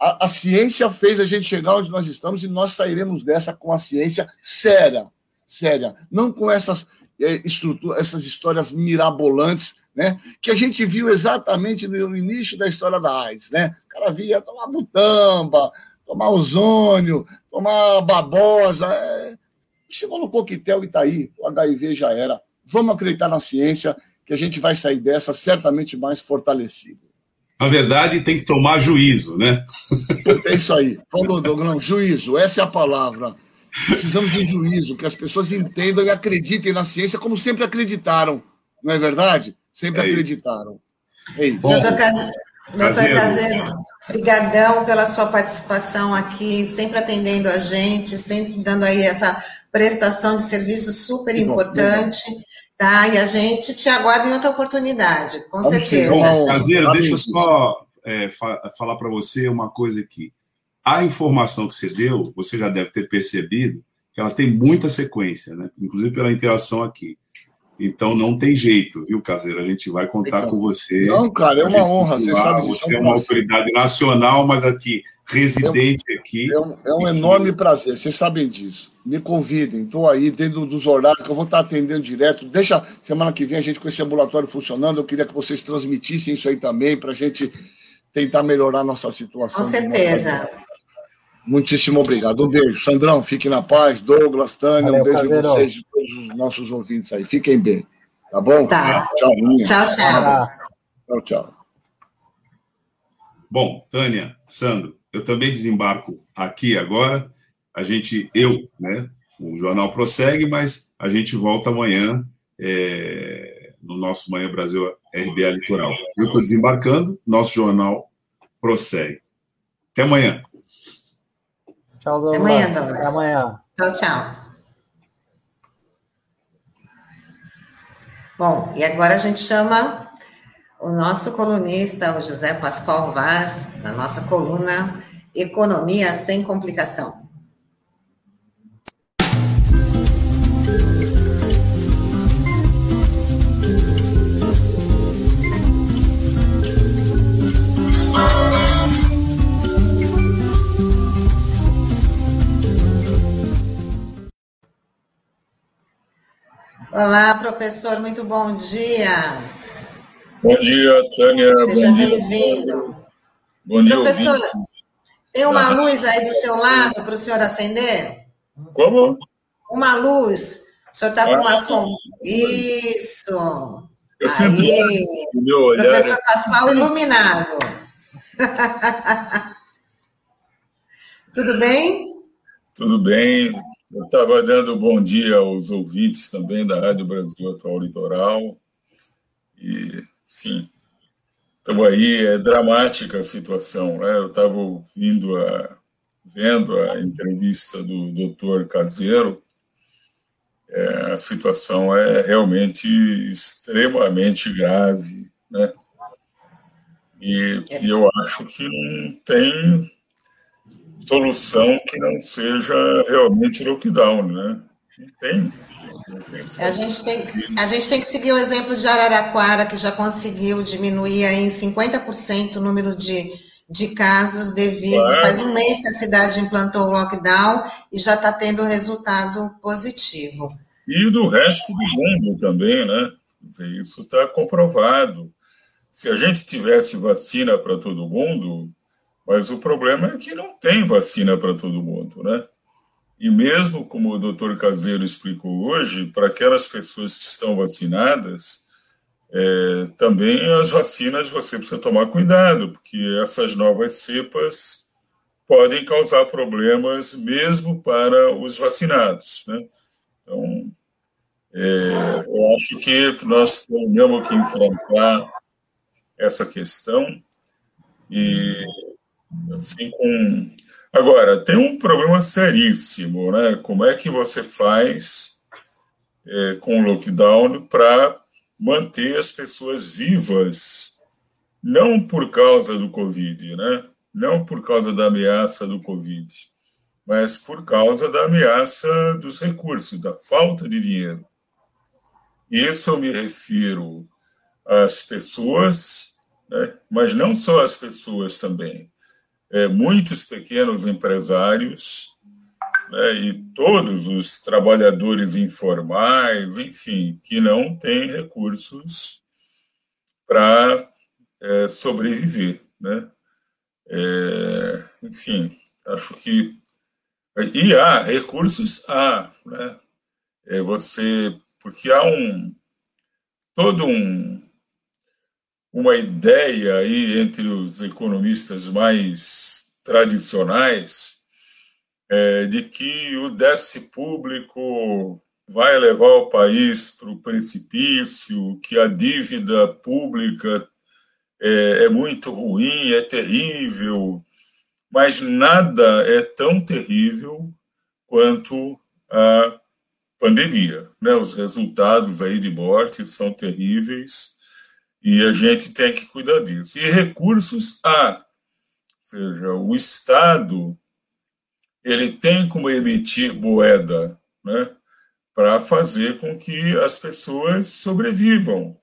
A, a ciência fez a gente chegar onde nós estamos e nós sairemos dessa com a ciência séria. Séria. Não com essas, é, essas histórias mirabolantes né? que a gente viu exatamente no início da história da AIDS. Né? O cara via tomar butamba, tomar ozônio, tomar babosa. É... Chegou no coquetel e está aí, o HIV já era. Vamos acreditar na ciência que a gente vai sair dessa certamente mais fortalecido. Na verdade, tem que tomar juízo, né? *laughs* É isso aí. Falou, Douglas, juízo, essa é a palavra. Precisamos de juízo, que as pessoas entendam e acreditem na ciência como sempre acreditaram, não é verdade? Sempre é acreditaram. Ei, Doutor, Doutor Caseiro, brigadão pela sua participação aqui, sempre atendendo a gente, sempre dando aí essa prestação de serviço super importante, tá? E a gente te aguarda em outra oportunidade, com Vamos certeza. Bom, Caseiro, deixa eu só é, fa falar para você uma coisa aqui. A informação que você deu, você já deve ter percebido que ela tem muita sequência, né? Inclusive pela interação aqui. Então não tem jeito, viu, Caseiro? A gente vai contar com você. Não, cara, é uma honra, você sabe disso. Você é uma autoridade nacional, mas aqui, residente é um, aqui. É um, é um enorme prazer, vocês sabem disso. Me convidem, estou aí dentro dos horários que eu vou estar atendendo direto. Deixa semana que vem a gente com esse ambulatório funcionando. Eu queria que vocês transmitissem isso aí também para a gente tentar melhorar a nossa situação. Com certeza. Muitíssimo obrigado. Um beijo. Sandrão, fique na paz. Douglas, Tânia, Valeu, um beijo a vocês os nossos ouvintes aí. Fiquem bem. Tá bom? Tá. Tchau, minha. Tchau, tchau. Tchau, tchau. Bom, Tânia, Sandro, eu também desembarco aqui agora. A gente, eu, né? O jornal prossegue, mas a gente volta amanhã é, no nosso Manhã Brasil RBA Litoral. Eu estou desembarcando, nosso jornal prossegue. Até amanhã. Tchau, Douglas. Até amanhã, Douglas. Até amanhã. Tchau, tchau. Bom, e agora a gente chama o nosso colunista, o José Pascoal Vaz, na nossa coluna Economia Sem Complicação. Olá, professor, muito bom dia. Bom dia, Tânia. Seja bem-vindo. Bom dia, Professor, ouvinte. tem uma luz aí do seu lado para o senhor acender? Como? Uma luz. O senhor está com uma ah, sombra. Isso. Eu aí. sempre meu olhar. Professor Pascoal iluminado. *laughs* Tudo bem? Tudo bem. Eu estava dando bom dia aos ouvintes também da Rádio Brasil Atual Litoral. E, enfim, estamos aí, é dramática a situação. Né? Eu estava ouvindo, a, vendo a entrevista do doutor Caseiro, é, a situação é realmente extremamente grave, né? E, e eu acho que não tem solução que não seja realmente lockdown, né? Tem. A gente, tem, a gente tem que seguir o exemplo de Araraquara, que já conseguiu diminuir em 50% o número de, de casos devido. Claro. Faz um mês que a cidade implantou o lockdown e já está tendo resultado positivo. E do resto do mundo também, né? Isso está comprovado. Se a gente tivesse vacina para todo mundo, Mas o problema é que não tem vacina para todo mundo, né? E mesmo como o doutor Caseiro explicou hoje, para aquelas pessoas que estão vacinadas, é, também as vacinas você precisa tomar cuidado, porque essas novas cepas podem causar problemas mesmo para os vacinados. Né? Então, é, eu acho que nós temos que enfrentar essa questão e assim com agora tem um problema seríssimo, né? Como é que você faz é, com o lockdown para manter as pessoas vivas, não por causa do Covid, né? Não por causa da ameaça do Covid, mas por causa da ameaça dos recursos, da falta de dinheiro. Isso eu me refiro às pessoas, né? mas não só às pessoas também. É, muitos pequenos empresários né, e todos os trabalhadores informais, enfim, que não têm recursos para é, sobreviver. Né? É, enfim, acho que. E há recursos, há. Né? É você. Porque há um. Todo um. Uma ideia aí entre os economistas mais tradicionais é, de que o déficit público vai levar o país para o precipício, que a dívida pública é, é muito ruim, é terrível, mas nada é tão terrível quanto a pandemia. Né? Os resultados aí de morte são terríveis e a gente tem que cuidar disso. E recursos há, ou seja, o Estado ele tem como emitir moeda, né, para fazer com que as pessoas sobrevivam.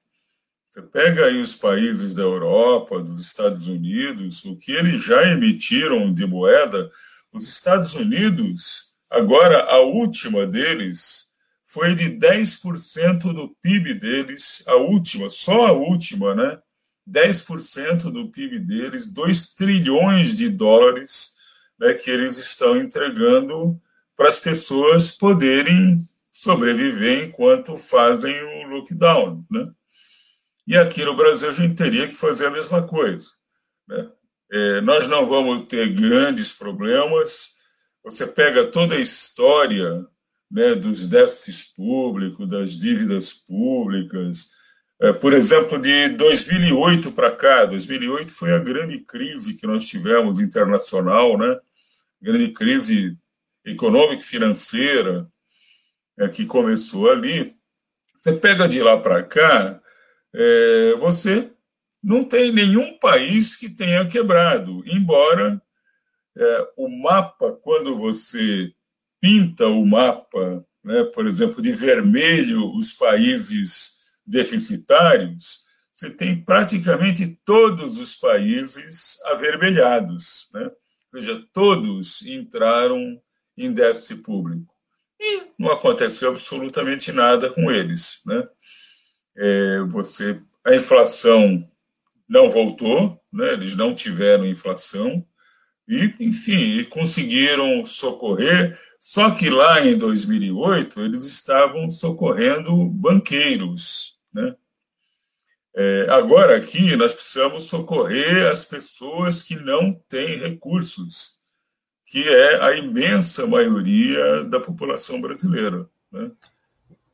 Você pega aí os países da Europa, dos Estados Unidos, o que eles já emitiram de moeda, os Estados Unidos, agora a última deles, foi de 10% do PIB deles, a última, só a última, né? 10% do PIB deles, 2 trilhões de dólares né, que eles estão entregando para as pessoas poderem sobreviver enquanto fazem o lockdown. Né? E aqui no Brasil a gente teria que fazer a mesma coisa. Né? É, nós não vamos ter grandes problemas. Você pega toda a história né, dos déficits públicos, das dívidas públicas. É, por exemplo, de 2008 para cá, 2008 foi a grande crise que nós tivemos internacional, né? grande crise econômica e financeira é, que começou ali, você pega de lá para cá, é, você não tem nenhum país que tenha quebrado, embora é, o mapa, quando você pinta o mapa, né, por exemplo, de vermelho os países deficitários, você tem praticamente todos os países avermelhados. Né? Ou seja, todos entraram em déficit público. E não aconteceu absolutamente nada com eles. Né? É, você, a inflação não voltou, né? eles não tiveram inflação, e, enfim, conseguiram socorrer. Só que lá em 2008 eles estavam socorrendo banqueiros, né? É, agora, aqui, nós precisamos socorrer as pessoas que não têm recursos, que é a imensa maioria da população brasileira. Né?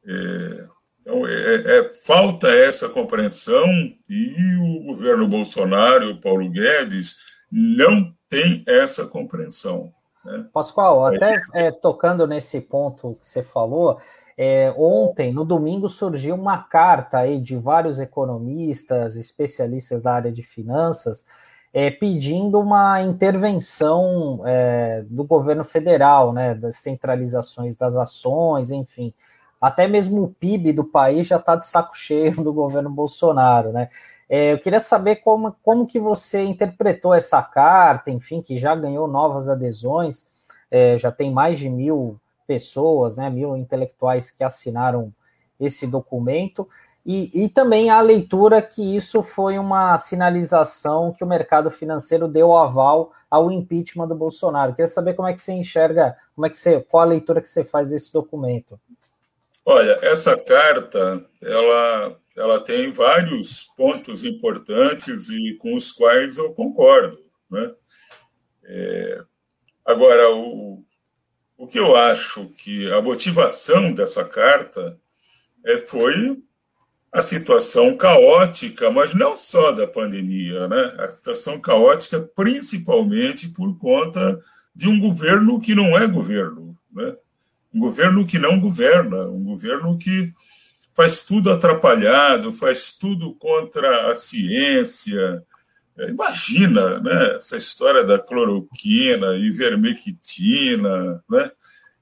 É, então, é, é, falta essa compreensão e o governo Bolsonaro o Paulo Guedes não tem essa compreensão. Né? Pascoal, até é, tocando nesse ponto que você falou, é, ontem, no domingo, surgiu uma carta aí de vários economistas, especialistas da área de finanças, é, pedindo uma intervenção é, do governo federal, né, das centralizações das ações, enfim. Até mesmo o PIB do país já está de saco cheio do governo Bolsonaro, né? É, eu queria saber como, como que você interpretou essa carta, enfim, que já ganhou novas adesões, é, já tem mais de mil pessoas, né, mil intelectuais que assinaram esse documento. E, e também a leitura que isso foi uma sinalização que o mercado financeiro deu aval ao impeachment do Bolsonaro. Queria saber como é que você enxerga, como é que você, qual a leitura que você faz desse documento. Olha, essa carta, ela, ela tem vários pontos importantes e com os quais eu concordo, né? É, agora, o, o que eu acho que a motivação dessa carta é, foi a situação caótica, mas não só da pandemia, né? A situação caótica principalmente por conta de um governo que não é governo, né? Um governo que não governa, um governo que faz tudo atrapalhado, faz tudo contra a ciência. É, imagina, né? Essa história da cloroquina, ivermectina, né?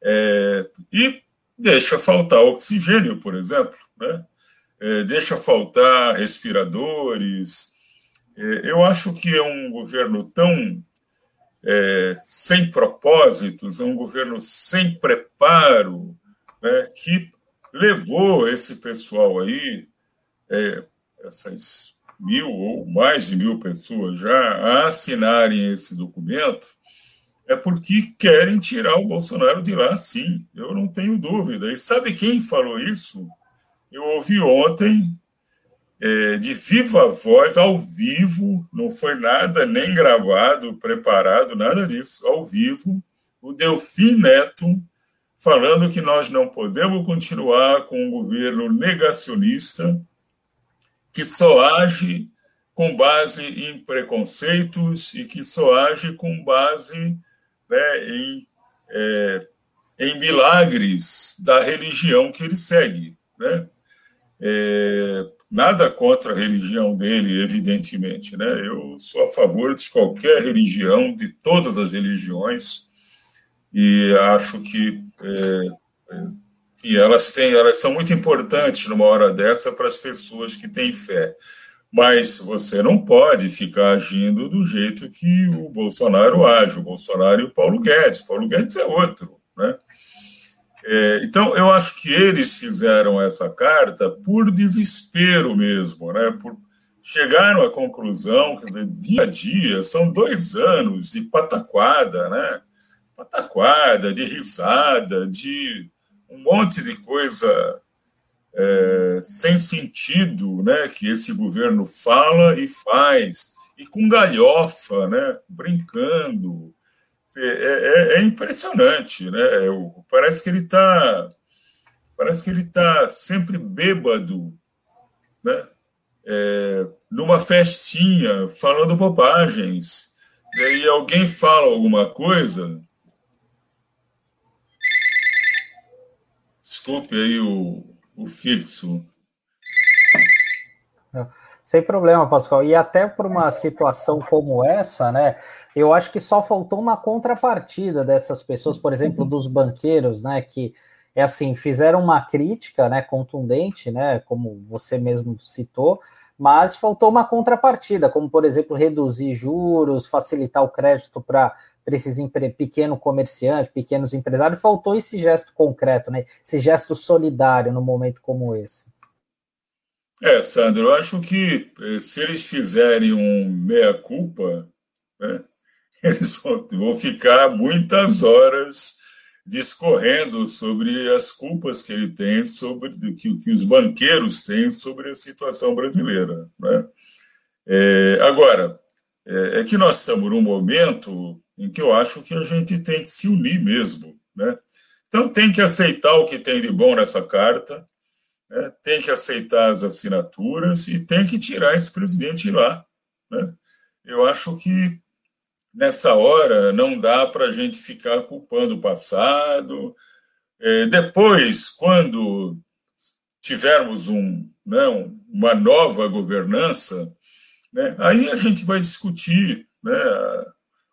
É, e deixa faltar oxigênio, por exemplo, né? é, deixa faltar respiradores. É, eu acho que é um governo tão é, sem propósitos, é um governo sem preparo, né, que levou esse pessoal aí, é, essas mil ou mais de mil pessoas já, a assinarem esse documento, é porque querem tirar o Bolsonaro de lá, sim, eu não tenho dúvida. E sabe quem falou isso? eu ouvi ontem, é, de viva voz, ao vivo, não foi nada nem gravado, preparado, nada disso, ao vivo, o Delfim Neto falando que nós não podemos continuar com um governo negacionista que só age com base em preconceitos e que só age com base né, em, é, em milagres da religião que ele segue. Né? É, nada contra a religião dele, evidentemente. Né? Eu sou a favor de qualquer religião, de todas as religiões, e acho que é, é, enfim, elas, têm, elas são muito importantes numa hora dessa para as pessoas que têm fé. Mas você não pode ficar agindo do jeito que o Bolsonaro age, o Bolsonaro e o Paulo Guedes. Paulo Guedes é outro. Né? É, então, eu acho que eles fizeram essa carta por desespero mesmo, né? Por, chegaram à conclusão que, dia a dia, são dois anos de pataquada, né? Pataquada, de risada, de um monte de coisa é, sem sentido, né? Que esse governo fala e faz, e com galhofa, né? Brincando, é, é, é impressionante, né? Parece que ele está parece que ele está sempre bêbado, né? É, numa festinha, falando bobagens. E alguém fala alguma coisa. Desculpe aí o, o fixo. Sem problema, Pascoal. E até por uma situação como essa, né? Eu acho que só faltou uma contrapartida dessas pessoas, por exemplo, dos banqueiros, né, que é assim, fizeram uma crítica, né, contundente, né, como você mesmo citou, mas faltou uma contrapartida, como por exemplo, reduzir juros, facilitar o crédito para esses pequeno comerciante, pequenos empresários, faltou esse gesto concreto, né, esse gesto solidário no momento como esse. É, Sandro, eu acho que eh, se eles fizerem um meia-culpa, né, *laughs* eles vão ficar muitas horas discorrendo sobre as culpas que ele tem, sobre que, que os banqueiros têm sobre a situação brasileira. Né? É, agora, é, é, que nós estamos num momento em que eu acho que a gente tem que se unir mesmo. Né? Então, tem que aceitar o que tem de bom nessa carta, né? tem que aceitar as assinaturas e tem que tirar esse presidente lá. Né? Eu acho que nessa hora não dá para a gente ficar culpando o passado. É, depois, quando tivermos um, né, uma nova governança, né, aí a gente vai discutir né,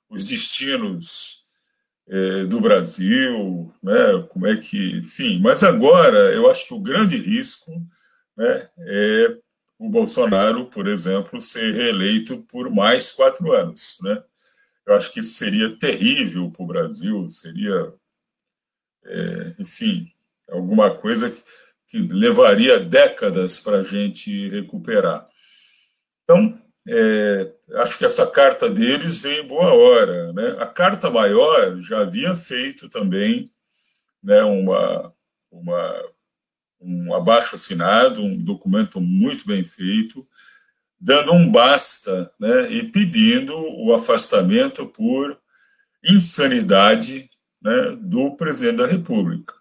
os destinos é, do Brasil, né, como é que, enfim. Mas agora eu acho que o grande risco né, é o Bolsonaro, por exemplo, ser reeleito por mais quatro anos, né? Eu acho que isso seria terrível para o Brasil, seria, é, enfim, alguma coisa que que levaria décadas para a gente recuperar. Então, é, acho que essa carta deles veio em boa hora. Né? A carta maior já havia feito também né, uma, uma, um abaixo assinado, um documento muito bem feito, dando um basta né, e pedindo o afastamento por insanidade né, do presidente da República.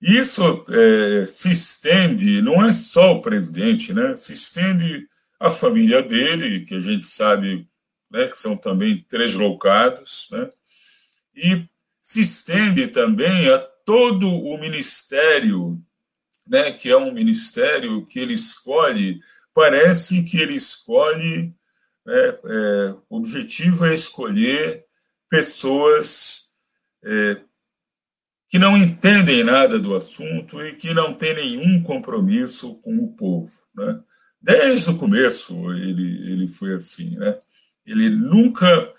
Isso é, se estende, não é só o presidente, né, se estende a família dele, que a gente sabe né, que são também três loucados, né, e se estende também a todo o ministério, né, que é um ministério que ele escolhe, parece que ele escolhe, né, é, o objetivo é escolher pessoas é, que não entendem nada do assunto e que não têm nenhum compromisso com o povo. Né? Desde o começo ele, ele foi assim. Né? Ele nunca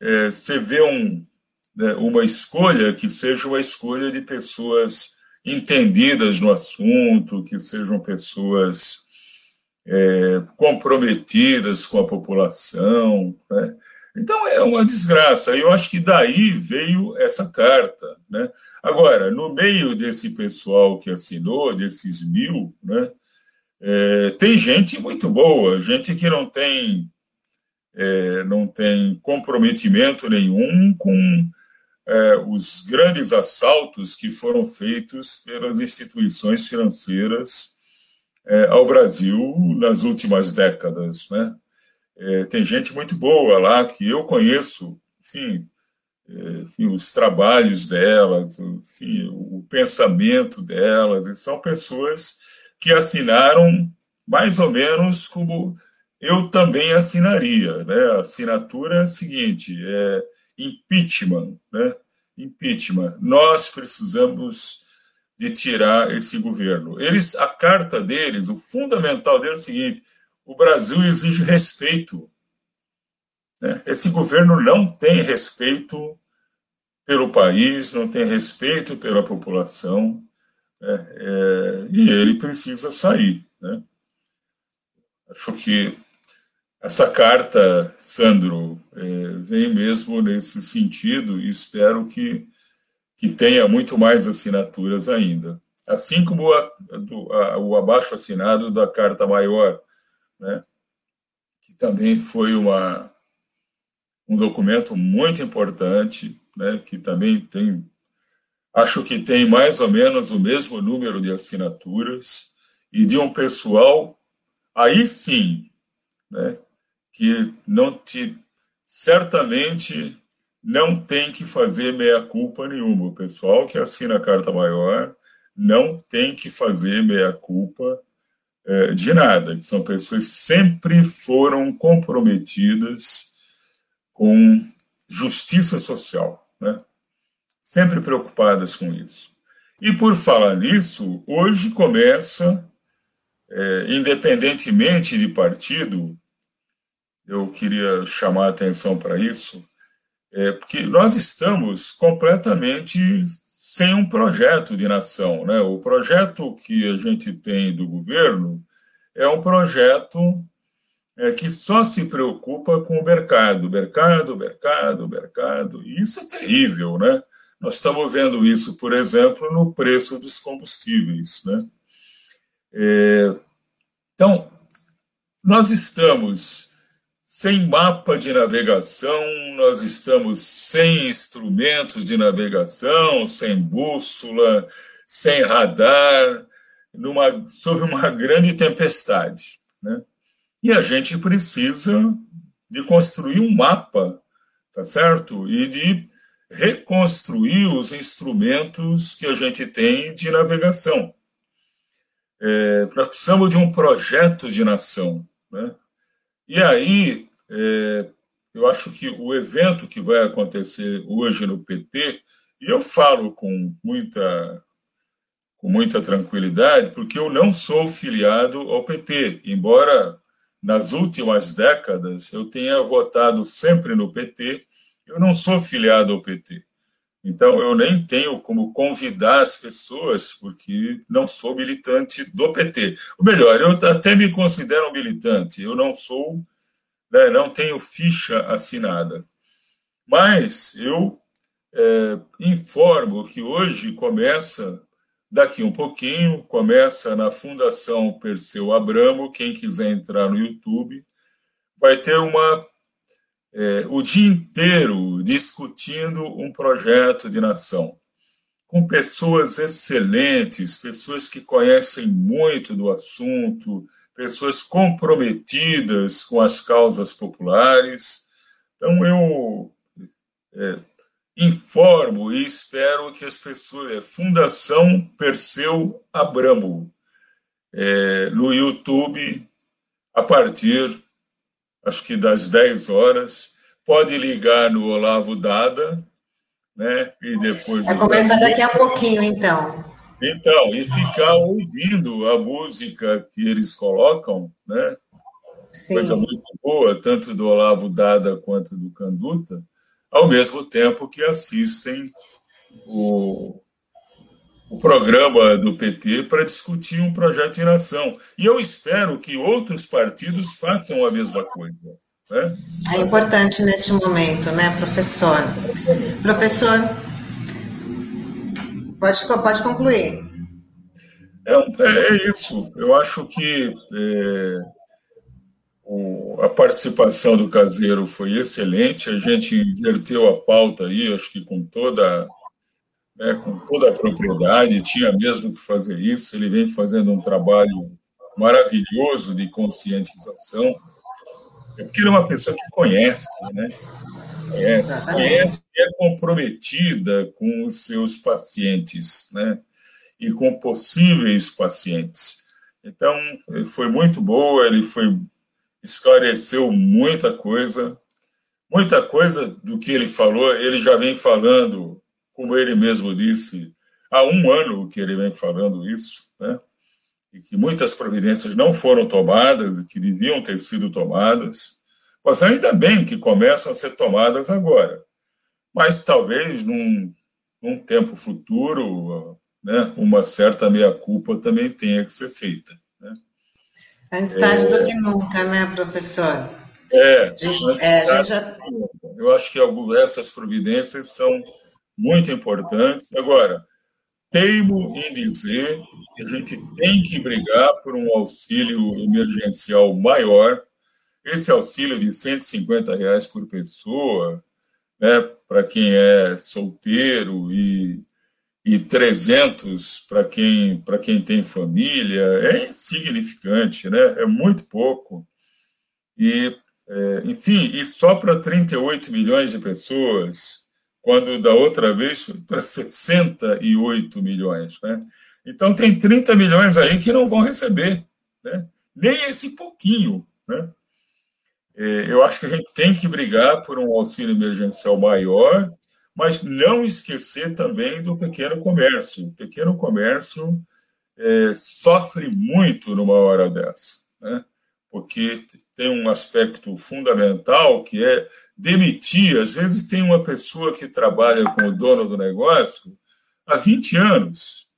é, vê um, né, uma escolha que seja uma escolha de pessoas entendidas no assunto, que sejam pessoas é, comprometidas com a população. Né? Então é uma desgraça. Eu acho que daí veio essa carta. Né? Agora, no meio desse pessoal que assinou, desses mil, né, é, tem gente muito boa, gente que não tem, é, não tem comprometimento nenhum com é, os grandes assaltos que foram feitos pelas instituições financeiras é, ao Brasil nas últimas décadas. Né? É, tem gente muito boa lá que eu conheço, enfim, enfim, os trabalhos delas, enfim, o pensamento delas, são pessoas que assinaram mais ou menos como eu também assinaria. Né? A assinatura é a seguinte: é impeachment. Né? Impeachment. Nós precisamos de tirar esse governo. Eles, a carta deles, o fundamental deles é o seguinte: o Brasil exige respeito. Né? Esse governo não tem respeito pelo país, não tem respeito pela população, né? é, e ele precisa sair. Né? Acho que essa carta, Sandro, é, vem mesmo nesse sentido e espero que, que tenha muito mais assinaturas ainda. Assim como a, a, o abaixo assinado da Carta Maior, né? que também foi uma, um documento muito importante né, que também tem, acho que tem mais ou menos o mesmo número de assinaturas, e de um pessoal, aí sim, né, que não te, certamente não tem que fazer meia-culpa nenhuma. O pessoal que assina a carta maior não tem que fazer meia-culpa é, de nada. São pessoas que sempre foram comprometidas com justiça social, né? sempre preocupadas com isso. E por falar nisso, hoje começa, é, independentemente de partido, eu queria chamar a atenção para isso, é, porque nós estamos completamente sem um projeto de nação. Né? O projeto que a gente tem do governo é um projeto é, que só se preocupa com o mercado, mercado, mercado, mercado. E isso é terrível, né? Nós estamos vendo isso, por exemplo, no preço dos combustíveis, né? É, então, nós estamos sem mapa de navegação, nós estamos sem instrumentos de navegação, sem bússola, sem radar, numa, sob uma grande tempestade, né? E a gente precisa de construir um mapa, tá certo? E de reconstruir os instrumentos que a gente tem de navegação. É, nós precisamos de um projeto de nação. Né? E aí, é, eu acho que o evento que vai acontecer hoje no PT, e eu falo com muita, com muita tranquilidade, porque eu não sou filiado ao PT, embora nas últimas décadas eu tenha votado sempre no PT. Eu não sou filiado ao PT, Então, eu nem tenho como convidar as pessoas, porque não sou militante do PT. Ou melhor, eu até me considero militante, eu não sou, né, não tenho ficha assinada. Mas eu é, informo que hoje começa, daqui um pouquinho, começa na Fundação Perseu Abramo, quem quiser entrar no YouTube, vai ter uma é, o dia inteiro discutindo um projeto de nação, com pessoas excelentes, pessoas que conhecem muito do assunto, pessoas comprometidas com as causas populares. Então, eu é, informo e espero que as pessoas. É, Fundação Perseu Abramo, é, no YouTube, a partir acho que das 10 horas. Pode ligar no Olavo Dada, né? E depois. Vai começar daqui a pouquinho, então. Então, e ficar ouvindo a música que eles colocam, né? Sim. Coisa muito boa, tanto do Olavo Dada quanto do Canduta, ao mesmo tempo que assistem o, o programa do PT para discutir um projeto de nação. E eu espero que outros partidos façam a mesma coisa. Né? É importante neste momento, né, professor? Professor, pode, pode concluir. É, é, é isso. Eu acho que é, o, a participação do caseiro foi excelente. A gente inverteu a pauta aí, acho que com toda né, com toda a propriedade, tinha mesmo que fazer isso. Ele vem fazendo um trabalho maravilhoso de conscientização, é porque ele é uma pessoa que conhece, né? Conhece, conhece e é comprometida com os seus pacientes, né? E com possíveis pacientes. Então, foi muito boa, ele foi esclareceu muita coisa, muita coisa do que ele falou, ele já vem falando como ele mesmo disse, há um ano que ele vem falando isso, né? e que muitas providências não foram tomadas que deviam ter sido tomadas, mas ainda bem que começam a ser tomadas agora. Mas talvez num, num tempo futuro, né, uma certa meia-culpa também tenha que ser feita. Né? Antes tarde é... do que nunca, né, professor? É, gente, é, gente já... eu acho que essas providências são muito importantes. Agora, teimo em dizer que a gente tem que brigar por um auxílio emergencial maior. Esse auxílio de 150 reais por pessoa, né, para quem é solteiro e, e 300 para quem, quem tem família, é insignificante, né? é muito pouco. E, é, enfim, e só para 38 milhões de pessoas, quando da outra vez para 68 milhões. Né? Então, tem 30 milhões aí que não vão receber, né? nem esse pouquinho. Né? É, eu acho que a gente tem que brigar por um auxílio emergencial maior, mas não esquecer também do pequeno comércio. O pequeno comércio é, sofre muito numa hora dessa, né? porque tem um aspecto fundamental que é demitir. Às vezes tem uma pessoa que trabalha com o dono do negócio há 20 anos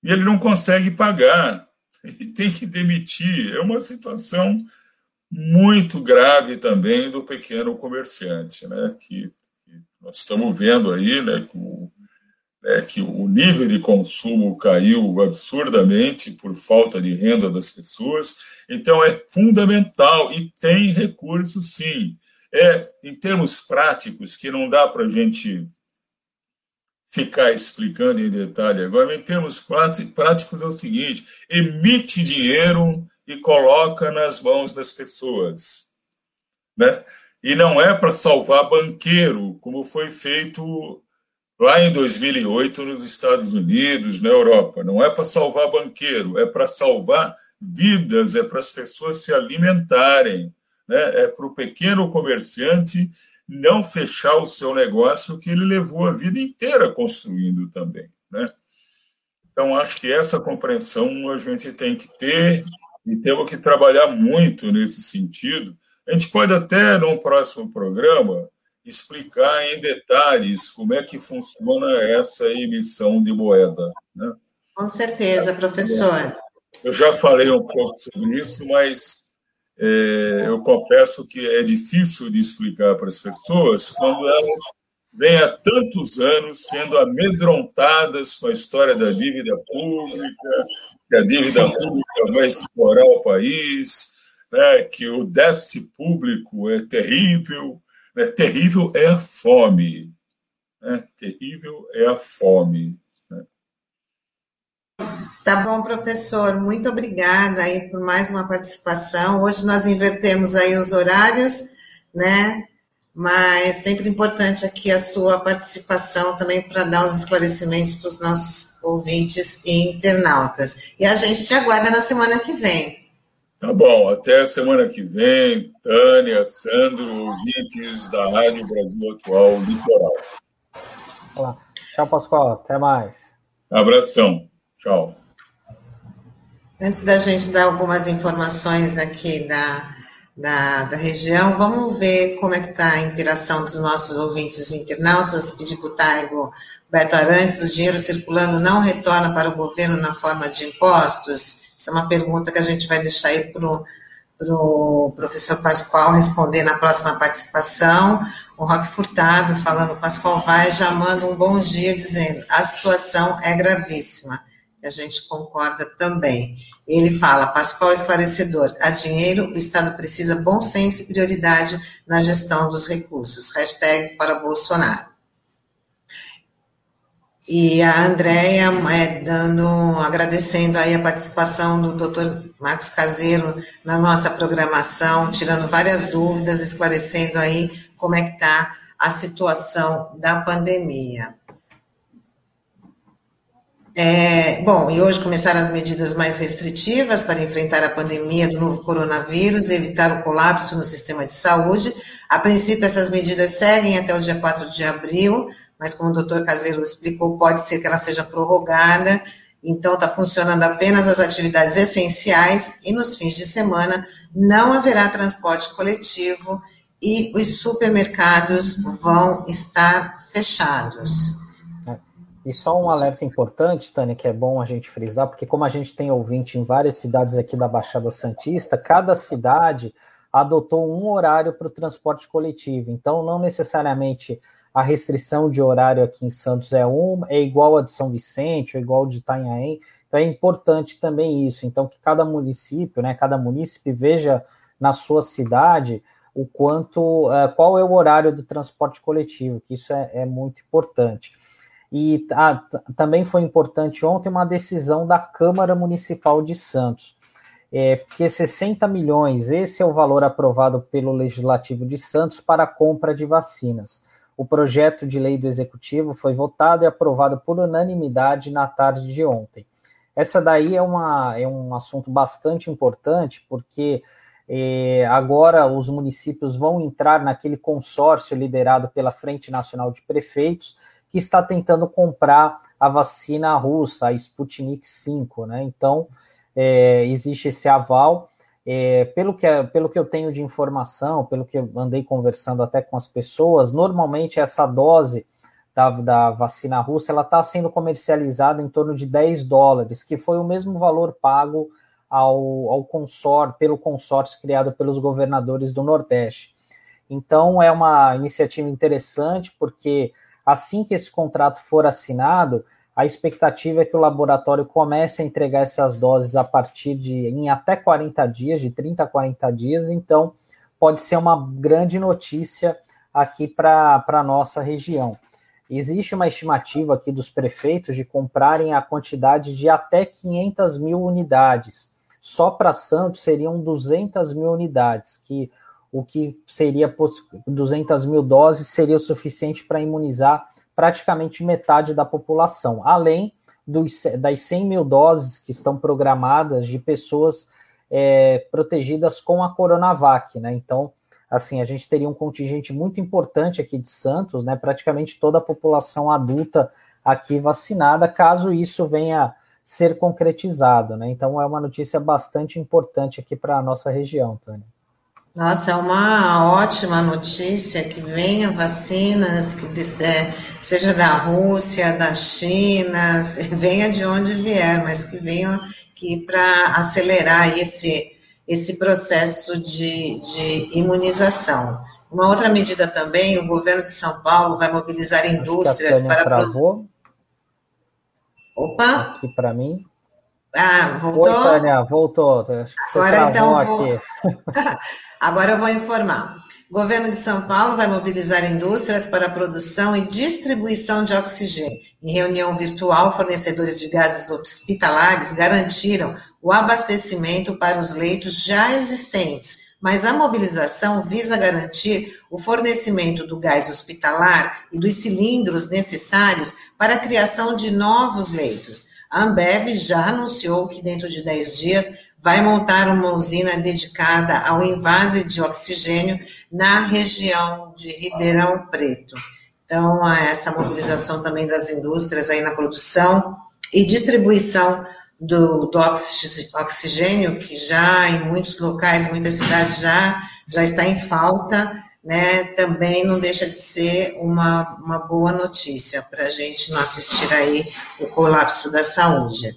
e ele não consegue pagar *laughs* e tem que demitir. É uma situação muito grave também do pequeno comerciante, né? que, que nós estamos vendo aí né, que, o, né, que o nível de consumo caiu absurdamente por falta de renda das pessoas. Então, é fundamental e tem recurso, sim é, em termos práticos, que não dá para a gente ficar explicando em detalhe agora, mas em termos práticos é o seguinte: emite dinheiro e coloca nas mãos das pessoas. Né? E não é para salvar banqueiro, como foi feito lá em 2008 nos Estados Unidos, na Europa. Não é para salvar banqueiro, é para salvar vidas, é para as pessoas se alimentarem né, é para o pequeno comerciante não fechar o seu negócio que ele levou a vida inteira construindo também. Né? Então, acho que essa compreensão a gente tem que ter e temos que trabalhar muito nesse sentido. A gente pode até, num próximo programa, explicar em detalhes como é que funciona essa emissão de moeda. Né? Com certeza, professor. Eu já falei um pouco sobre isso, mas é, eu confesso que é difícil de explicar para as pessoas quando elas vêm há tantos anos sendo amedrontadas com a história da dívida pública, que a dívida pública vai explorar o país, né, que o déficit público é terrível. Né, terrível é a fome. Né, terrível é a fome. Né. Tá bom, professor. Muito obrigada aí por mais uma participação. Hoje nós invertemos aí os horários, né? Mas sempre importante aqui a sua participação também para dar os esclarecimentos para os nossos ouvintes e internautas. E a gente te aguarda na semana que vem. Tá bom, até a semana que vem, Tânia, Sandro, ouvintes da Rádio Brasil Atual Litoral. Olá. Tchau, Pascoal. Até mais. Abração. Tchau. Antes da gente dar algumas informações aqui da, da, da região, vamos ver como é que está a interação dos nossos ouvintes internautas. Pedir para o Taigo Beto Arantes, o dinheiro circulando não retorna para o governo na forma de impostos? Essa é uma pergunta que a gente vai deixar aí para o pro professor Pascoal responder na próxima participação. O Roque Furtado falando, Pascoal vai, já manda um bom dia dizendo, a situação é gravíssima, a gente concorda também. Ele fala, Pascoal esclarecedor, a dinheiro, o Estado precisa bom senso e prioridade na gestão dos recursos. Hashtag fora Bolsonaro. E a Andréia é, dando, agradecendo aí a participação do doutor Marcos Caseiro na nossa programação, tirando várias dúvidas, esclarecendo aí como é que está a situação da pandemia. É, bom, e hoje começaram as medidas mais restritivas para enfrentar a pandemia do novo coronavírus e evitar o colapso no sistema de saúde. A princípio, essas medidas seguem até o dia 4 de abril, mas como o doutor Caseiro explicou, pode ser que ela seja prorrogada, então está funcionando apenas as atividades essenciais e nos fins de semana não haverá transporte coletivo e os supermercados vão estar fechados. É. E só um alerta importante, Tânia, que é bom a gente frisar, porque como a gente tem ouvinte em várias cidades aqui da Baixada Santista, cada cidade adotou um horário para o transporte coletivo. Então, não necessariamente a restrição de horário aqui em Santos é uma, é igual a de São Vicente, ou igual de Itanhaém. Então é importante também isso. Então que cada município, né, cada munícipe veja na sua cidade o quanto, uh, qual é o horário do transporte coletivo, que isso é, é muito importante. E ah, também foi importante ontem uma decisão da Câmara Municipal de Santos, é, porque 60 milhões, esse é o valor aprovado pelo Legislativo de Santos para a compra de vacinas. O projeto de lei do Executivo foi votado e aprovado por unanimidade na tarde de ontem. Essa daí é, uma, é um assunto bastante importante, porque eh, agora os municípios vão entrar naquele consórcio liderado pela Frente Nacional de Prefeitos, que está tentando comprar a vacina russa, a Sputnik 5, né? Então, é, existe esse aval. É, pelo, que, pelo que eu tenho de informação, pelo que eu andei conversando até com as pessoas, normalmente essa dose da, da vacina russa ela está sendo comercializada em torno de 10 dólares, que foi o mesmo valor pago ao, ao consórcio, pelo consórcio criado pelos governadores do Nordeste. Então é uma iniciativa interessante, porque assim que esse contrato for assinado, a expectativa é que o laboratório comece a entregar essas doses a partir de em até 40 dias, de 30 a 40 dias, então pode ser uma grande notícia aqui para a nossa região. Existe uma estimativa aqui dos prefeitos de comprarem a quantidade de até 500 mil unidades. Só para Santos seriam 200 mil unidades, que o que seria 200 mil doses seria o suficiente para imunizar praticamente metade da população, além dos, das 100 mil doses que estão programadas de pessoas é, protegidas com a Coronavac, né? Então, assim, a gente teria um contingente muito importante aqui de Santos, né? Praticamente toda a população adulta aqui vacinada, caso isso venha ser concretizado, né? Então, é uma notícia bastante importante aqui para a nossa região, Tânia. Nossa, é uma ótima notícia que venha vacinas, que é, seja da Rússia, da China, *laughs* venha de onde vier, mas que venham aqui para acelerar esse, esse processo de, de imunização. Uma outra medida também, o governo de São Paulo vai mobilizar indústrias para. Travou. Opa! Aqui para mim. Ah, voltou? Oi, Tânia, voltou. Agora então vou... *laughs* Agora eu vou informar. O governo de São Paulo vai mobilizar indústrias para a produção e distribuição de oxigênio. Em reunião virtual, fornecedores de gases hospitalares garantiram o abastecimento para os leitos já existentes, mas a mobilização visa garantir o fornecimento do gás hospitalar e dos cilindros necessários para a criação de novos leitos. A Ambev já anunciou que dentro de 10 dias vai montar uma usina dedicada ao invase de oxigênio na região de Ribeirão Preto. Então, essa mobilização também das indústrias aí na produção e distribuição do, do oxigênio, que já em muitos locais, muitas cidades já, já está em falta, né, também não deixa de ser uma, uma boa notícia para a gente não assistir aí o colapso da saúde.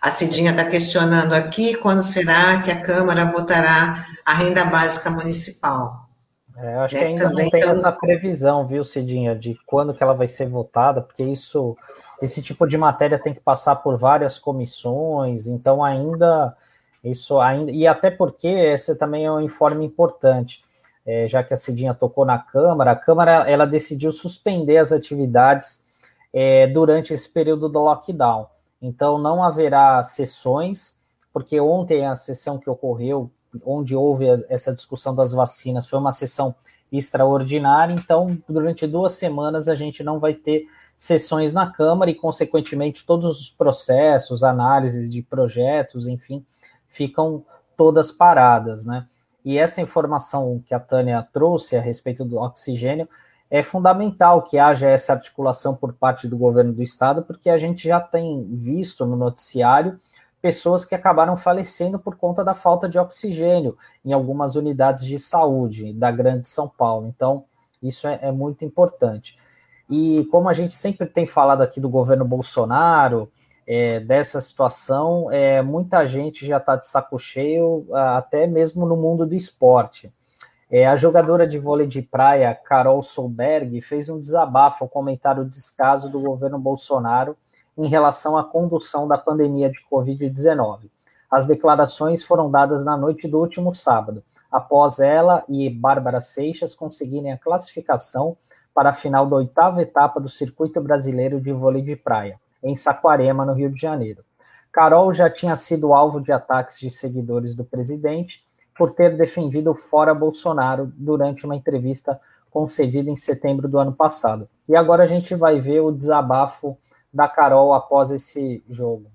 A Cidinha está questionando aqui quando será que a Câmara votará a renda básica municipal. É, acho é, que ainda não tem então... essa previsão, viu, Cidinha, de quando que ela vai ser votada, porque isso, esse tipo de matéria tem que passar por várias comissões, então ainda isso ainda e até porque esse também é um informe importante, é, já que a Cidinha tocou na Câmara, a Câmara ela decidiu suspender as atividades é, durante esse período do lockdown. Então, não haverá sessões, porque ontem a sessão que ocorreu, onde houve essa discussão das vacinas, foi uma sessão extraordinária. Então, durante duas semanas, a gente não vai ter sessões na Câmara e, consequentemente, todos os processos, análises de projetos, enfim, ficam todas paradas, né? E essa informação que a Tânia trouxe a respeito do oxigênio é fundamental que haja essa articulação por parte do governo do estado, porque a gente já tem visto no noticiário pessoas que acabaram falecendo por conta da falta de oxigênio em algumas unidades de saúde da Grande São Paulo. Então, isso é, é muito importante. E como a gente sempre tem falado aqui do governo Bolsonaro, é, dessa situação, é, muita gente já está de saco cheio, até mesmo no mundo do esporte. É, a jogadora de vôlei de praia, Carol Solberg, fez um desabafo ao comentar o descaso do governo Bolsonaro em relação à condução da pandemia de Covid-19. As declarações foram dadas na noite do último sábado, após ela e Bárbara Seixas conseguirem a classificação para a final da oitava etapa do Circuito Brasileiro de Vôlei de Praia, em Saquarema, no Rio de Janeiro. Carol já tinha sido alvo de ataques de seguidores do presidente por ter defendido fora Bolsonaro durante uma entrevista concedida em setembro do ano passado. E agora a gente vai ver o desabafo da Carol após esse jogo.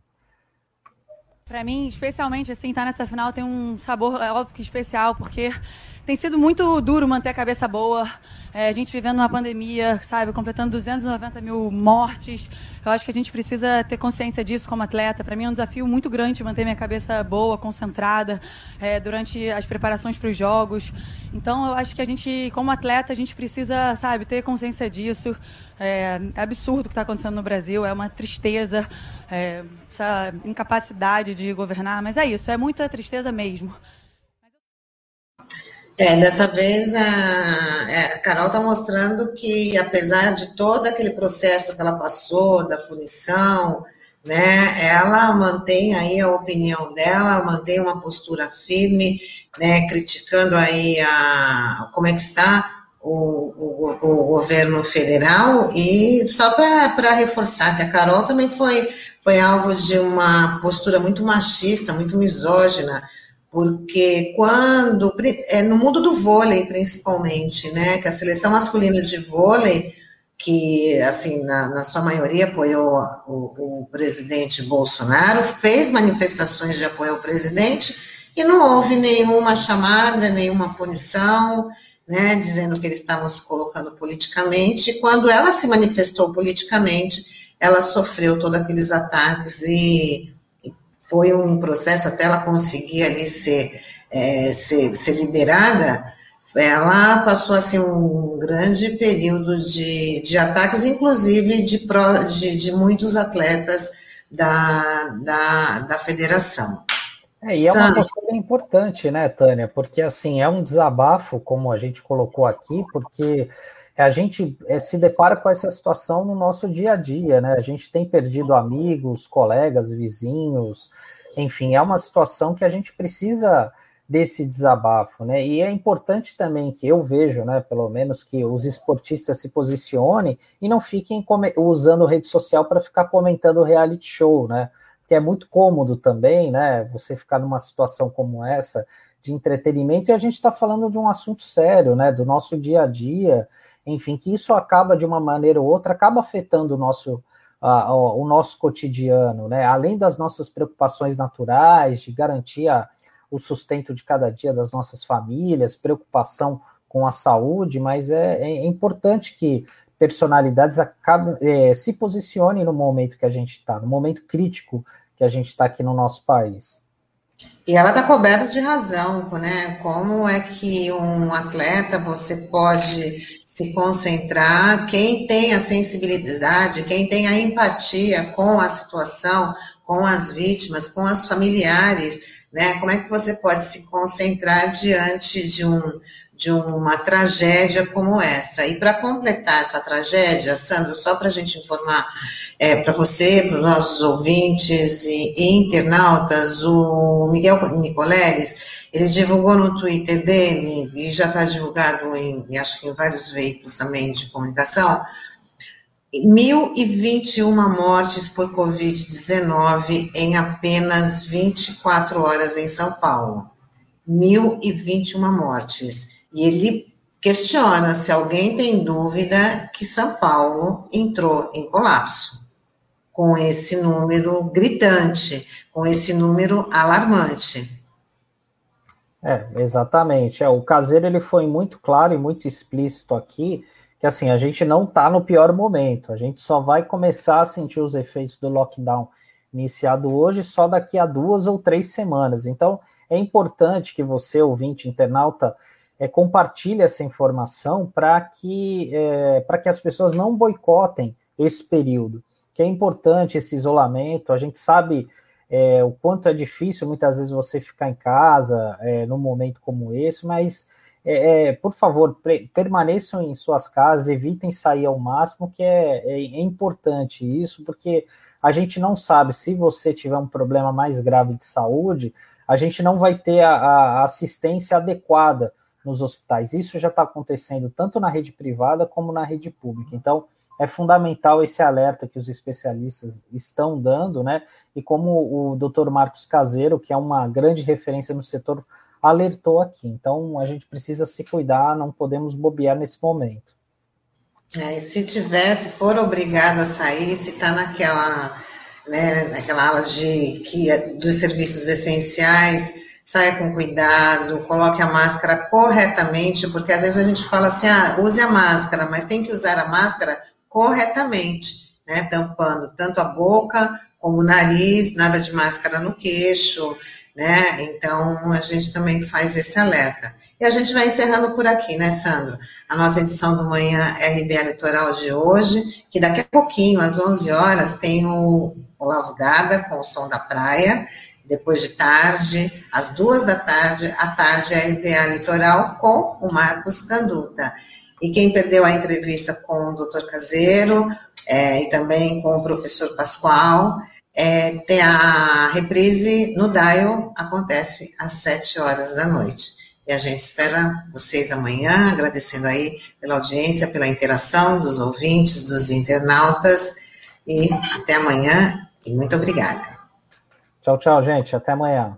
Para mim, especialmente assim, estar tá nessa final tem um sabor é óbvio que especial, porque tem sido muito duro manter a cabeça boa. É, a gente vivendo uma pandemia, sabe, completando 290 mil mortes. Eu acho que a gente precisa ter consciência disso como atleta. Para mim é um desafio muito grande manter minha cabeça boa, concentrada é, durante as preparações para os jogos. Então, eu acho que a gente, como atleta, a gente precisa, sabe, ter consciência disso. É, é absurdo o que está acontecendo no Brasil, é uma tristeza, é, essa incapacidade de governar, mas é isso, é muita tristeza mesmo. É, dessa vez a, é, a Carol está mostrando que, apesar de todo aquele processo que ela passou, da punição, né, ela mantém aí a opinião dela, mantém uma postura firme, né, criticando aí a, como é que está o, o, o governo federal, e só para reforçar que a Carol também foi, foi alvo de uma postura muito machista, muito misógina, porque quando, é, no mundo do vôlei principalmente, né, que a seleção masculina de vôlei, que, assim, na, na sua maioria apoiou o, o, presidente Bolsonaro, fez manifestações de apoio ao presidente e não houve nenhuma chamada, nenhuma punição, né, dizendo que eles estavam se colocando politicamente, e quando ela se manifestou politicamente, ela sofreu todos aqueles ataques e foi um processo até ela conseguir ali ser é, ser, ser liberada, ela passou assim um grande período de, de ataques, inclusive de, pro, de, de muitos atletas da, da, da federação. É, e é uma postura importante, né, Tânia? Porque assim é um desabafo, como a gente colocou aqui, porque a gente é, se depara com essa situação no nosso dia a dia, né? A gente tem perdido amigos, colegas, vizinhos, enfim, é uma situação que a gente precisa desse desabafo, né? E é importante também que eu vejo, né, pelo menos que os esportistas se posicionem e não fiquem usando rede social para ficar comentando reality show, né? Que é muito cômodo também, né? Você ficar numa situação como essa de entretenimento e a gente está falando de um assunto sério, né? Do nosso dia a dia, enfim, que isso acaba de uma maneira ou outra acaba afetando o nosso o nosso cotidiano, né? Além das nossas preocupações naturais de garantir a o sustento de cada dia das nossas famílias, preocupação com a saúde, mas é, é importante que personalidades acabem, é, se posicionem no momento que a gente está, no momento crítico que a gente está aqui no nosso país. E ela está coberta de razão, né? Como é que um atleta você pode se concentrar, quem tem a sensibilidade, quem tem a empatia com a situação, com as vítimas, com as familiares, né? Como é que você pode se concentrar diante de, um, de uma tragédia como essa? E para completar essa tragédia, Sandro, só para a gente informar é, para você, para os nossos ouvintes e, e, internautas, o Miguel Nicoleles, ele divulgou no Twitter dele, e já está divulgado em, acho que em vários veículos também de comunicação, 1.021 mortes por Covid-19 em apenas 24 horas em São Paulo. 1.021 mortes. E ele questiona se alguém tem dúvida que São Paulo entrou em colapso com esse número gritante, com esse número alarmante. É, exatamente. É, o caseiro ele foi muito claro e muito explícito aqui que assim, a gente não está no pior momento, a gente só vai começar a sentir os efeitos do lockdown iniciado hoje só daqui a duas ou três semanas. Então, é importante que você, ouvinte, internauta, é, compartilhe essa informação para que, é, que as pessoas não boicotem esse período, que é importante esse isolamento, a gente sabe é, o quanto é difícil muitas vezes você ficar em casa é, num momento como esse, mas é, é, por favor, permaneçam em suas casas, evitem sair ao máximo, que é, é, é, importante isso, porque a gente não sabe se você tiver um problema mais grave de saúde, a gente não vai ter a, a assistência adequada nos hospitais. Isso já está acontecendo tanto na rede privada como na rede pública. Então, é fundamental esse alerta que os especialistas estão dando, né? E como o Dr. Marcos Caseiro, que é uma grande referência no setor alertou aqui. Então a gente precisa se cuidar, não podemos bobear nesse momento. É, se tiver, se for obrigado a sair, se está naquela, né, naquela ala de que é dos serviços essenciais, saia com cuidado, coloque a máscara corretamente, porque às vezes a gente fala assim, ah, use a máscara, mas tem que usar a máscara corretamente, né, tampando tanto a boca como o nariz, nada de máscara no queixo, né? Então a gente também faz esse alerta. E a gente vai encerrando por aqui, né, Sandro? A nossa edição do Manhã RBA Litoral de hoje, que daqui a pouquinho, às 11 horas, tem o Olavo Gada com o Som da Praia. Depois de tarde, às duas da tarde, à tarde, a RBA Litoral com o Marcos Canduta. E quem perdeu a entrevista com o doutor Caseiro é, e também com o professor Pascoal, é, tem a reprise no Dial, acontece às 7 horas da noite. E a gente espera vocês amanhã, agradecendo aí pela audiência, pela interação dos ouvintes, dos internautas. E até amanhã e muito obrigada. Tchau, tchau, gente. Até amanhã.